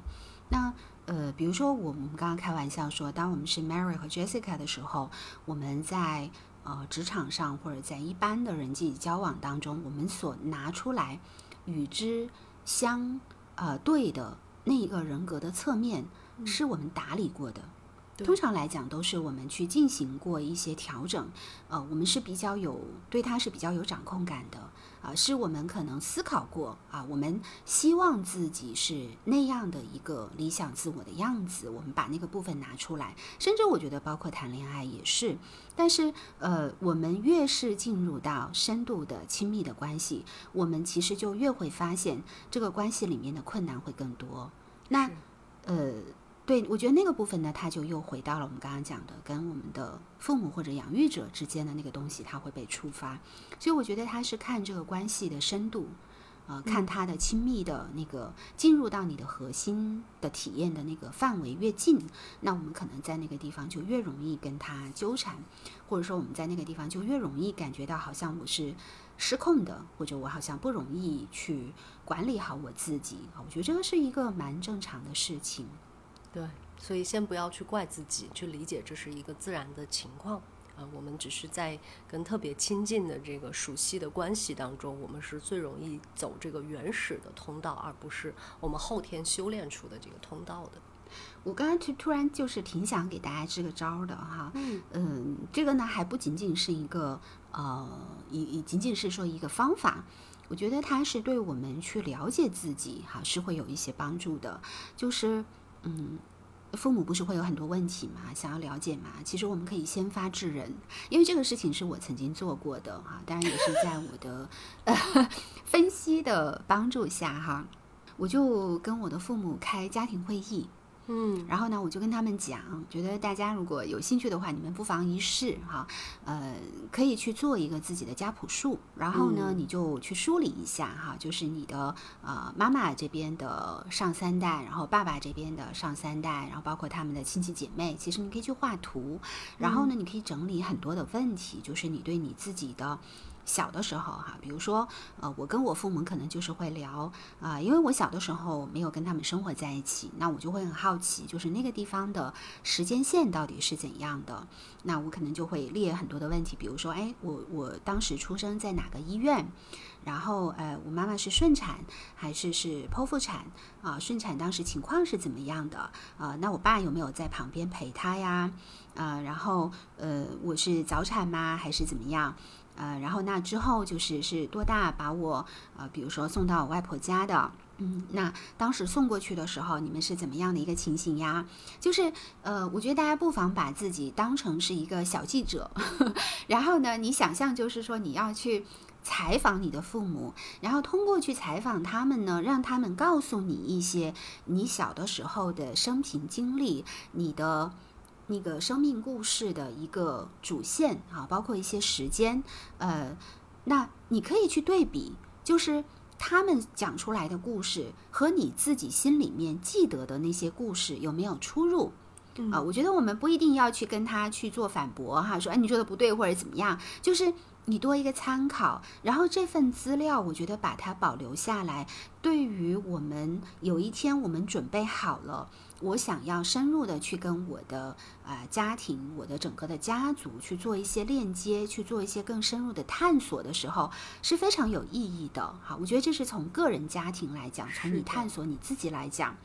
那呃，比如说我们刚刚开玩笑说，当我们是 Mary 和 Jessica 的时候，我们在呃职场上或者在一般的人际交往当中，我们所拿出来与之相呃对的那一个人格的侧面，是我们打理过的。通常来讲，都是我们去进行过一些调整，呃，我们是比较有对它是比较有掌控感的，啊，是我们可能思考过啊，我们希望自己是那样的一个理想自我的样子，我们把那个部分拿出来，甚至我觉得包括谈恋爱也是，但是呃，我们越是进入到深度的亲密的关系，我们其实就越会发现这个关系里面的困难会更多，那呃。对，我觉得那个部分呢，它就又回到了我们刚刚讲的，跟我们的父母或者养育者之间的那个东西，它会被触发。所以我觉得它是看这个关系的深度，呃，看他的亲密的那个进入到你的核心的体验的那个范围越近，那我们可能在那个地方就越容易跟他纠缠，或者说我们在那个地方就越容易感觉到好像我是失控的，或者我好像不容易去管理好我自己。我觉得这个是一个蛮正常的事情。对，所以先不要去怪自己，去理解这是一个自然的情况啊。我们只是在跟特别亲近的这个熟悉的关系当中，我们是最容易走这个原始的通道，而不是我们后天修炼出的这个通道的。我刚才突突然就是挺想给大家支个招的哈，嗯，这个呢还不仅仅是一个呃，也也仅仅是说一个方法，我觉得它是对我们去了解自己哈是会有一些帮助的，就是。嗯，父母不是会有很多问题嘛？想要了解嘛？其实我们可以先发制人，因为这个事情是我曾经做过的哈，当然也是在我的呃 [LAUGHS] 分析的帮助下哈，我就跟我的父母开家庭会议。嗯，然后呢，我就跟他们讲，觉得大家如果有兴趣的话，你们不妨一试哈，呃，可以去做一个自己的家谱树，然后呢，你就去梳理一下哈，就是你的呃妈妈这边的上三代，然后爸爸这边的上三代，然后包括他们的亲戚姐妹，其实你可以去画图，然后呢，你可以整理很多的问题，就是你对你自己的。小的时候哈，比如说，呃，我跟我父母可能就是会聊啊，因为我小的时候没有跟他们生活在一起，那我就会很好奇，就是那个地方的时间线到底是怎样的。那我可能就会列很多的问题，比如说，哎，我我当时出生在哪个医院？然后，呃，我妈妈是顺产还是是剖腹产？啊，顺产当时情况是怎么样的？啊，那我爸有没有在旁边陪她呀？啊，然后，呃，我是早产吗？还是怎么样？呃，然后那之后就是是多大把我呃，比如说送到我外婆家的，嗯，那当时送过去的时候，你们是怎么样的一个情形呀？就是呃，我觉得大家不妨把自己当成是一个小记者，[LAUGHS] 然后呢，你想象就是说你要去采访你的父母，然后通过去采访他们呢，让他们告诉你一些你小的时候的生平经历，你的。那个生命故事的一个主线啊，包括一些时间，呃，那你可以去对比，就是他们讲出来的故事和你自己心里面记得的那些故事有没有出入？啊，我觉得我们不一定要去跟他去做反驳哈，说哎你说的不对或者怎么样，就是你多一个参考，然后这份资料我觉得把它保留下来，对于我们有一天我们准备好了。我想要深入的去跟我的呃家庭、我的整个的家族去做一些链接，去做一些更深入的探索的时候，是非常有意义的。好，我觉得这是从个人家庭来讲，从你探索你自己来讲。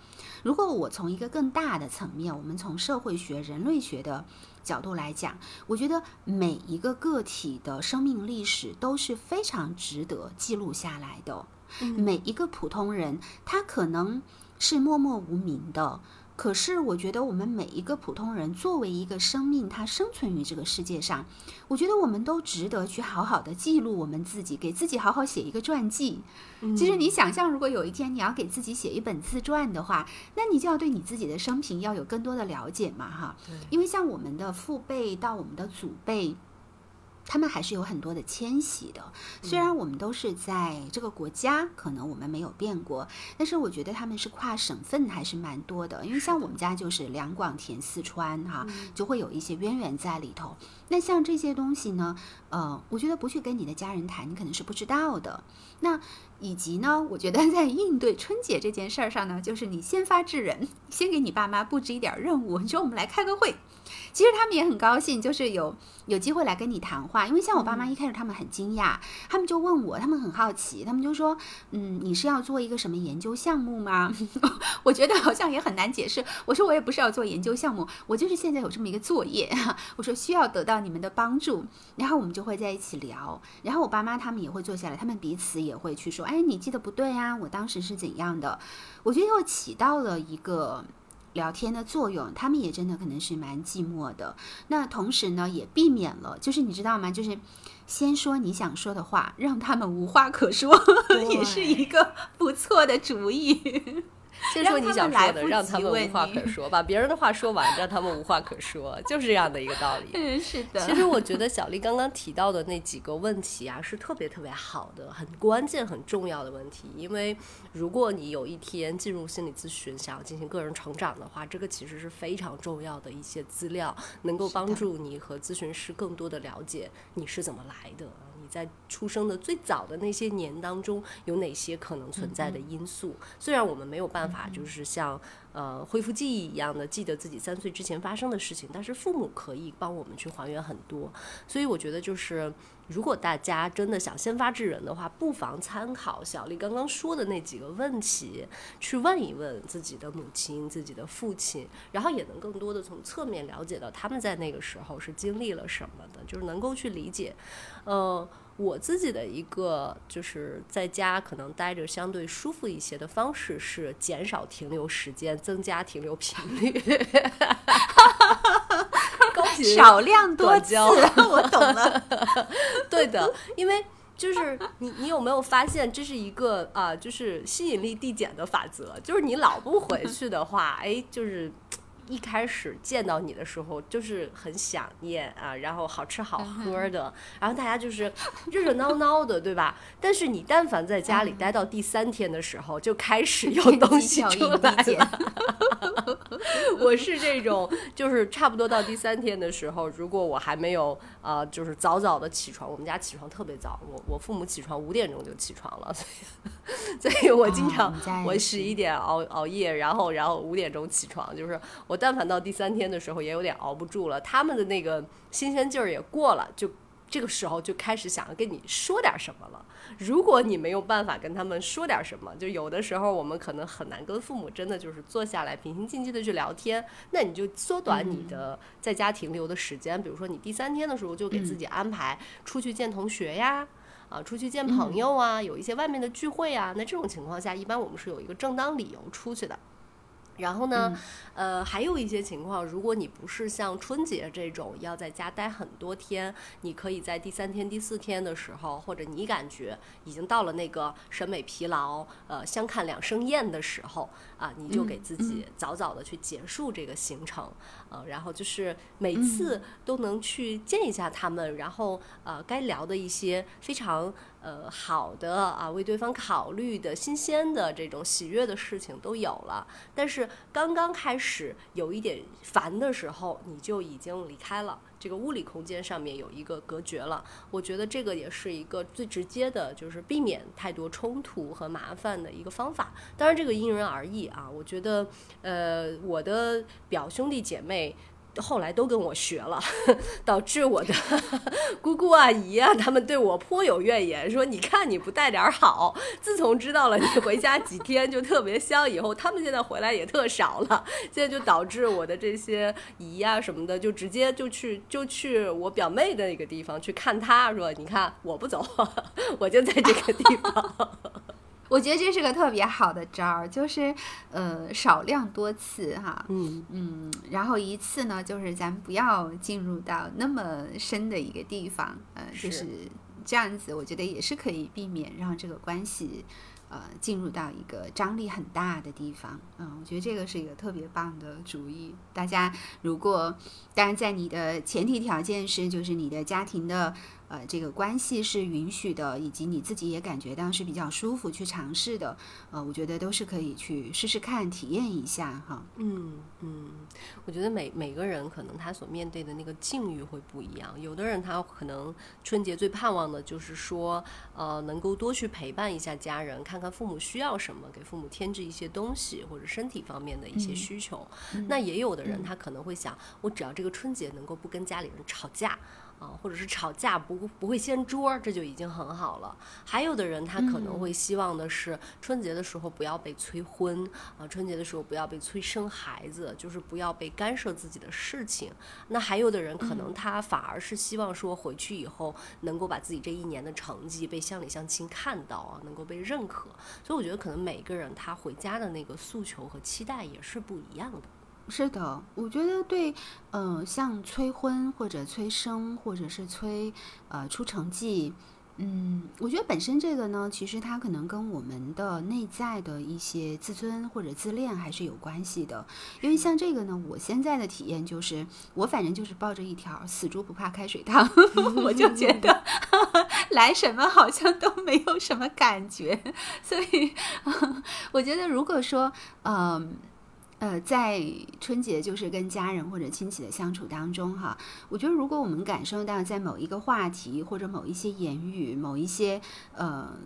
如果我从一个更大的层面，我们从社会学、人类学的角度来讲，我觉得每一个个体的生命历史都是非常值得记录下来的。每一个普通人，他可能是默默无名的。可是，我觉得我们每一个普通人，作为一个生命，它生存于这个世界上，我觉得我们都值得去好好的记录我们自己，给自己好好写一个传记。其实，你想象，如果有一天你要给自己写一本自传的话，那你就要对你自己的生平要有更多的了解嘛，哈。因为像我们的父辈到我们的祖辈。他们还是有很多的迁徙的，虽然我们都是在这个国家，可能我们没有变过，但是我觉得他们是跨省份还是蛮多的。因为像我们家就是两广填四川哈，就会有一些渊源在里头。那像这些东西呢，呃，我觉得不去跟你的家人谈，你可能是不知道的。那以及呢，我觉得在应对春节这件事儿上呢，就是你先发制人，先给你爸妈布置一点任务，你说我们来开个会。其实他们也很高兴，就是有有机会来跟你谈话。因为像我爸妈一开始他们很惊讶，他们就问我，他们很好奇，他们就说：“嗯，你是要做一个什么研究项目吗？” [LAUGHS] 我觉得好像也很难解释。我说我也不是要做研究项目，我就是现在有这么一个作业，[LAUGHS] 我说需要得到你们的帮助，然后我们就会在一起聊。然后我爸妈他们也会坐下来，他们彼此也会去说：“哎，你记得不对啊，我当时是怎样的？”我觉得又起到了一个。聊天的作用，他们也真的可能是蛮寂寞的。那同时呢，也避免了，就是你知道吗？就是先说你想说的话，让他们无话可说，[LAUGHS] 也是一个不错的主意。先说你想说的，让他们无话可 [LAUGHS] 说，把别人的话说完，让他们无话可说，就是这样的一个道理。嗯，是的。其实我觉得小丽刚刚提到的那几个问题啊，是特别特别好的，很关键、很重要的问题。因为如果你有一天进入心理咨询，想要进行个人成长的话，这个其实是非常重要的一些资料，能够帮助你和咨询师更多的了解你是怎么来的。在出生的最早的那些年当中，有哪些可能存在的因素？虽然我们没有办法，就是像呃恢复记忆一样的记得自己三岁之前发生的事情，但是父母可以帮我们去还原很多。所以我觉得，就是如果大家真的想先发制人的话，不妨参考小丽刚刚说的那几个问题，去问一问自己的母亲、自己的父亲，然后也能更多的从侧面了解到他们在那个时候是经历了什么的，就是能够去理解，呃。我自己的一个就是在家可能待着相对舒服一些的方式是减少停留时间，增加停留频率。高频 [LAUGHS] 少量多交，[LAUGHS] 我懂了。[LAUGHS] 对的，因为就是你，你有没有发现这是一个啊，就是吸引力递减的法则？就是你老不回去的话，哎，就是。一开始见到你的时候，就是很想念啊，然后好吃好喝的，然后大家就是热热闹闹的，对吧？但是你但凡在家里待到第三天的时候，就开始有东西出来了。[LAUGHS] [LAUGHS] 我是这种，就是差不多到第三天的时候，如果我还没有啊，就是早早的起床，我们家起床特别早，我我父母起床五点钟就起床了，所 [LAUGHS] 以所以我经常我十一点熬熬夜，然后然后五点钟起床，就是我。但凡到第三天的时候，也有点熬不住了。他们的那个新鲜劲儿也过了，就这个时候就开始想要跟你说点什么了。如果你没有办法跟他们说点什么，就有的时候我们可能很难跟父母真的就是坐下来平心静气的去聊天。那你就缩短你的在家停留的时间，比如说你第三天的时候就给自己安排出去见同学呀，啊，出去见朋友啊，有一些外面的聚会啊。那这种情况下，一般我们是有一个正当理由出去的。然后呢，呃，还有一些情况，如果你不是像春节这种要在家待很多天，你可以在第三天、第四天的时候，或者你感觉已经到了那个审美疲劳，呃，相看两生厌的时候啊，你就给自己早早的去结束这个行程，呃，然后就是每次都能去见一下他们，然后呃，该聊的一些非常。呃，好的啊，为对方考虑的新鲜的这种喜悦的事情都有了，但是刚刚开始有一点烦的时候，你就已经离开了这个物理空间上面有一个隔绝了。我觉得这个也是一个最直接的，就是避免太多冲突和麻烦的一个方法。当然，这个因人而异啊。我觉得，呃，我的表兄弟姐妹。后来都跟我学了，[LAUGHS] 导致我的 [LAUGHS] 姑姑啊、姨啊，他们对我颇有怨言，说你看你不带点好。自从知道了你回家几天就特别香以后，他们现在回来也特少了。现在就导致我的这些姨啊什么的，就直接就去就去我表妹的那个地方去看她，说你看我不走，我就在这个地方。[LAUGHS] 我觉得这是个特别好的招儿，就是呃少量多次哈，嗯嗯，然后一次呢，就是咱不要进入到那么深的一个地方，呃，就是这样子，我觉得也是可以避免让这个关系呃进入到一个张力很大的地方，嗯，我觉得这个是一个特别棒的主意。大家如果当然在你的前提条件是，就是你的家庭的。呃，这个关系是允许的，以及你自己也感觉到是比较舒服去尝试的，呃，我觉得都是可以去试试看、体验一下哈。嗯嗯，我觉得每每个人可能他所面对的那个境遇会不一样，有的人他可能春节最盼望的就是说，呃，能够多去陪伴一下家人，看看父母需要什么，给父母添置一些东西或者身体方面的一些需求。那也有的人他可能会想，我只要这个春节能够不跟家里人吵架。啊，或者是吵架不不会掀桌，这就已经很好了。还有的人他可能会希望的是春节的时候不要被催婚啊，春节的时候不要被催生孩子，就是不要被干涉自己的事情。那还有的人可能他反而是希望说回去以后能够把自己这一年的成绩被乡里乡亲看到啊，能够被认可。所以我觉得可能每个人他回家的那个诉求和期待也是不一样的。是的，我觉得对，呃，像催婚或者催生，或者是催呃出成绩，嗯，我觉得本身这个呢，其实它可能跟我们的内在的一些自尊或者自恋还是有关系的。因为像这个呢，我现在的体验就是，我反正就是抱着一条死猪不怕开水烫，[LAUGHS] 我就觉得 [LAUGHS] 来什么好像都没有什么感觉，所以 [LAUGHS] 我觉得如果说，嗯。在春节就是跟家人或者亲戚的相处当中，哈，我觉得如果我们感受到在某一个话题或者某一些言语、某一些呃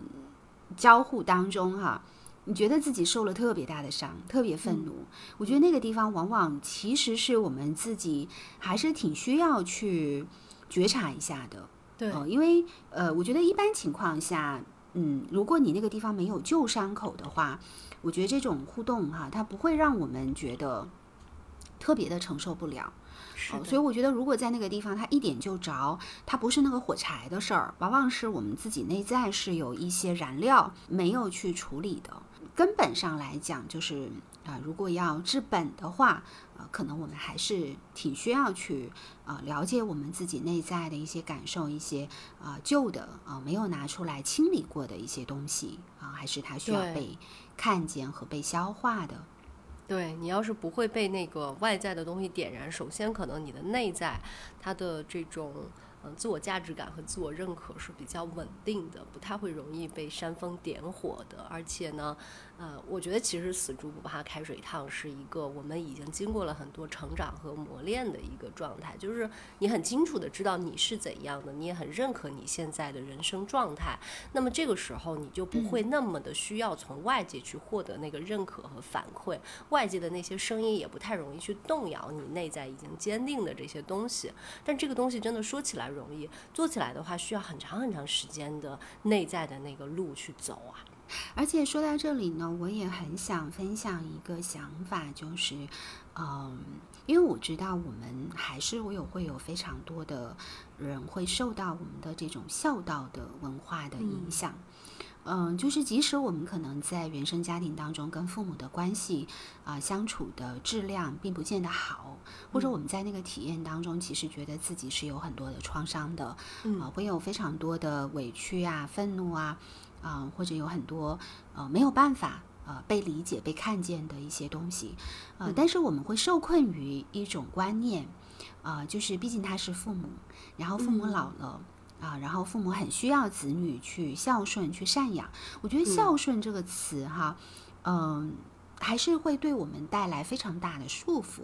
交互当中，哈，你觉得自己受了特别大的伤，特别愤怒，我觉得那个地方往往其实是我们自己还是挺需要去觉察一下的，对，因为呃，我觉得一般情况下，嗯，如果你那个地方没有旧伤口的话。我觉得这种互动哈，它不会让我们觉得特别的承受不了，所以我觉得如果在那个地方它一点就着，它不是那个火柴的事儿，往往是我们自己内在是有一些燃料没有去处理的。根本上来讲，就是啊，如果要治本的话，呃，可能我们还是挺需要去啊了解我们自己内在的一些感受，一些啊旧的啊没有拿出来清理过的一些东西啊，还是它需要被。看见和被消化的，对你要是不会被那个外在的东西点燃，首先可能你的内在它的这种。嗯，自我价值感和自我认可是比较稳定的，不太会容易被煽风点火的。而且呢，呃，我觉得其实死猪不怕开水烫是一个我们已经经过了很多成长和磨练的一个状态。就是你很清楚的知道你是怎样的，你也很认可你现在的人生状态。那么这个时候你就不会那么的需要从外界去获得那个认可和反馈，外界的那些声音也不太容易去动摇你内在已经坚定的这些东西。但这个东西真的说起来。容易做起来的话，需要很长很长时间的内在的那个路去走啊。而且说到这里呢，我也很想分享一个想法，就是，嗯，因为我知道我们还是会有会有非常多的人会受到我们的这种孝道的文化的影响。嗯，就是即使我们可能在原生家庭当中跟父母的关系啊、相处的质量并不见得好，或者我们在那个体验当中，其实觉得自己是有很多的创伤的，啊、会有非常多的委屈啊、愤怒啊，啊、或者有很多呃没有办法。呃，被理解、被看见的一些东西，呃，但是我们会受困于一种观念，啊、就是毕竟他是父母，然后父母老了。啊，然后父母很需要子女去孝顺、去赡养。我觉得“孝顺”这个词，哈，嗯、还是会对我们带来非常大的束缚。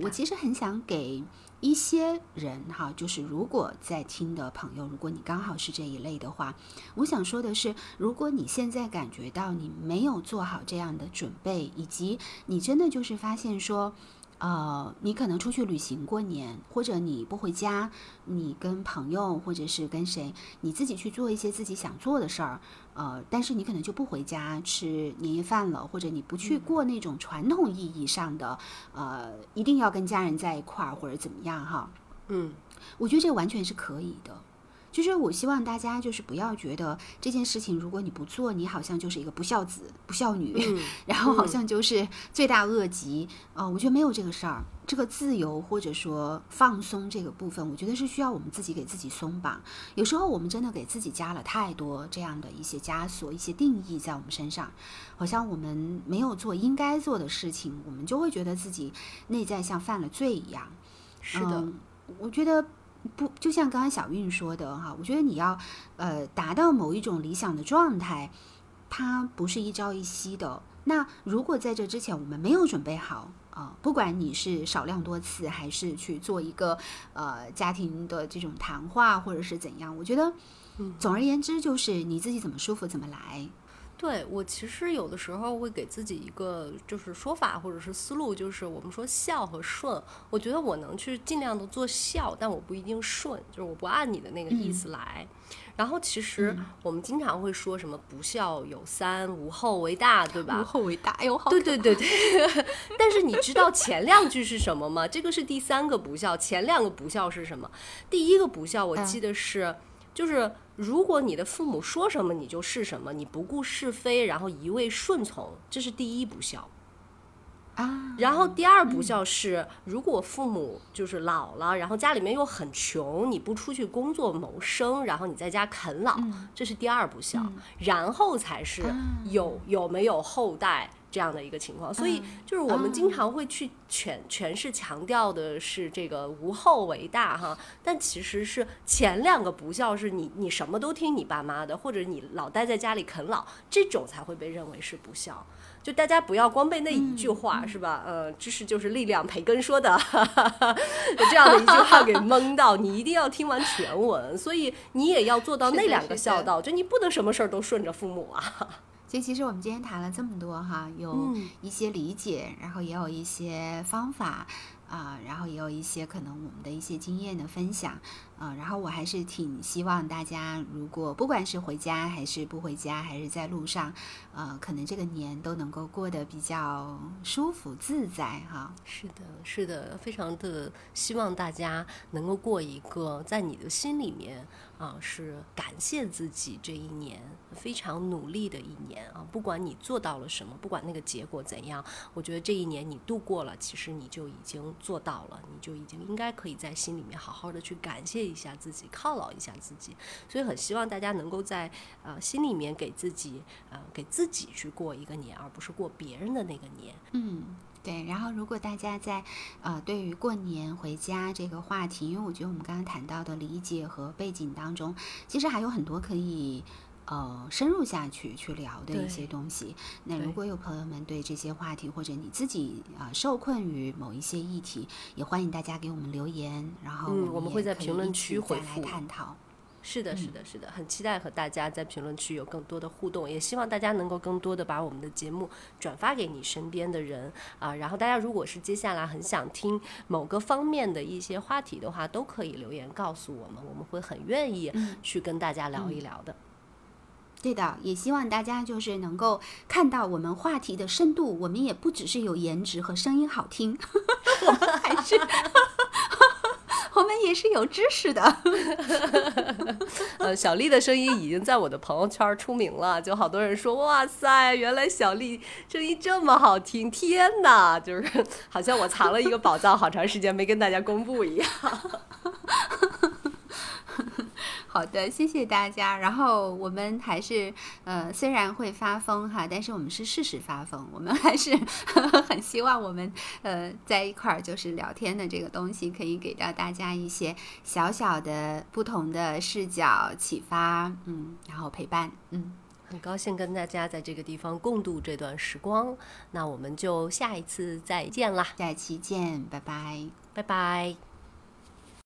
我其实很想给一些人哈，就是如果在听的朋友，如果你刚好是这一类的话，我想说的是，如果你现在感觉到你没有做好这样的准备，以及你真的就是发现说。呃，你可能出去旅行过年，或者你不回家，你跟朋友或者是跟谁，你自己去做一些自己想做的事儿，呃，但是你可能就不回家吃年夜饭了，或者你不去过那种传统意义上的，呃，一定要跟家人在一块儿或者怎么样哈。嗯，我觉得这完全是可以的。就是我希望大家就是不要觉得这件事情，如果你不做，你好像就是一个不孝子、不孝女，然后好像就是罪大恶极。呃，我觉得没有这个事儿。这个自由或者说放松这个部分，我觉得是需要我们自己给自己松绑。有时候我们真的给自己加了太多这样的一些枷锁、一些定义在我们身上，好像我们没有做应该做的事情，我们就会觉得自己内在像犯了罪一样。是的，嗯我觉得不，就像刚刚小韵说的哈，我觉得你要呃达到某一种理想的状态，它不是一朝一夕的。那如果在这之前我们没有准备好啊、不管你是少量多次，还是去做一个呃家庭的这种谈话，或者是怎样，我觉得，总而言之就是你自己怎么舒服怎么来。对我其实有的时候会给自己一个就是说法或者是思路，就是我们说孝和顺，我觉得我能去尽量的做孝，但我不一定顺，就是我不按你的那个意思来。然后其实我们经常会说什么不孝有三，无后为大，对吧？无后为大，哎呦，好对对对对，[LAUGHS] 但是你知道前两句是什么吗？这个是第三个不孝，前两个不孝是什么？第一个不孝，我记得是，就是如果你的父母说什么你就是什么，你不顾是非，然后一味顺从，这是第一不孝。啊，然后第二不孝是，如果父母就是老了，然后家里面又很穷，你不出去工作谋生，然后你在家啃老，这是第二不孝。然后才是有有没有后代这样的一个情况。所以就是我们经常会去诠诠释强调的是这个无后为大哈，但其实是前两个不孝是你你什么都听你爸妈的，或者你老待在家里啃老，这种才会被认为是不孝。就大家不要光被那一句话、是吧？呃，知识就是力量，培根说的，[LAUGHS] 有这样的一句话给蒙到，你一定要听完全文，所以你也要做到那两个孝道，就你不能什么事儿都顺着父母啊。所以其实我们今天谈了这么多哈，有嗯。一些理解，然后也有一些方法啊、然后也有一些可能我们的一些经验的分享啊、然后我还是挺希望大家，如果不管是回家还是不回家，还是在路上，呃，可能这个年都能够过得比较舒服自在哈。是的，是的，非常的希望大家能够过一个在你的心里面啊是感谢自己这一年非常努力的一年啊，不管你做到了什么，不管那个结果怎样，我觉得这一年你度过了，其实你就已经做到了，你就已经应该可以在心里面好好的去感谢一下自己，犒劳一下自己。所以很希望大家能够在呃心里面给自己呃给自己去过一个年，而不是过别人的那个年。嗯，对。然后，如果大家在呃对于过年回家这个话题，因为我觉得我们刚刚谈到的理解和背景当中，其实还有很多可以。呃，深入下去去聊的一些东西。那如果有朋友们对这些话题，或者你自己啊、呃受困于某一些议题，也欢迎大家给我们留言，然后嗯我们会在评论区回来探讨。是的，是的，是的，很期待和大家在评论区有更多的互动，也希望大家能够更多的把我们的节目转发给你身边的人啊。然后大家如果是接下来很想听某个方面的一些话题的话，都可以留言告诉我们，我们会很愿意去跟大家聊一聊的。对的，也希望大家就是能够看到我们话题的深度，我们也不只是有颜值和声音好听，[LAUGHS] 我们还是 [LAUGHS] 我们也是有知识的。[LAUGHS] 呃，小丽的声音已经在我的朋友圈出名了，就好多人说，哇塞，原来小丽声音这么好听，天哪，就是好像我藏了一个宝藏，好长时间没跟大家公布一样。[LAUGHS] 好的，谢谢大家。然后我们还是呃，虽然会发疯哈，但是我们是适时发疯。我们还是 [LAUGHS] 很希望我们呃在一块儿就是聊天的这个东西，可以给到大家一些小小的不同的视角启发，嗯，然后陪伴，嗯，很高兴跟大家在这个地方共度这段时光。那我们就下一次再见啦，下期见，拜拜，拜拜。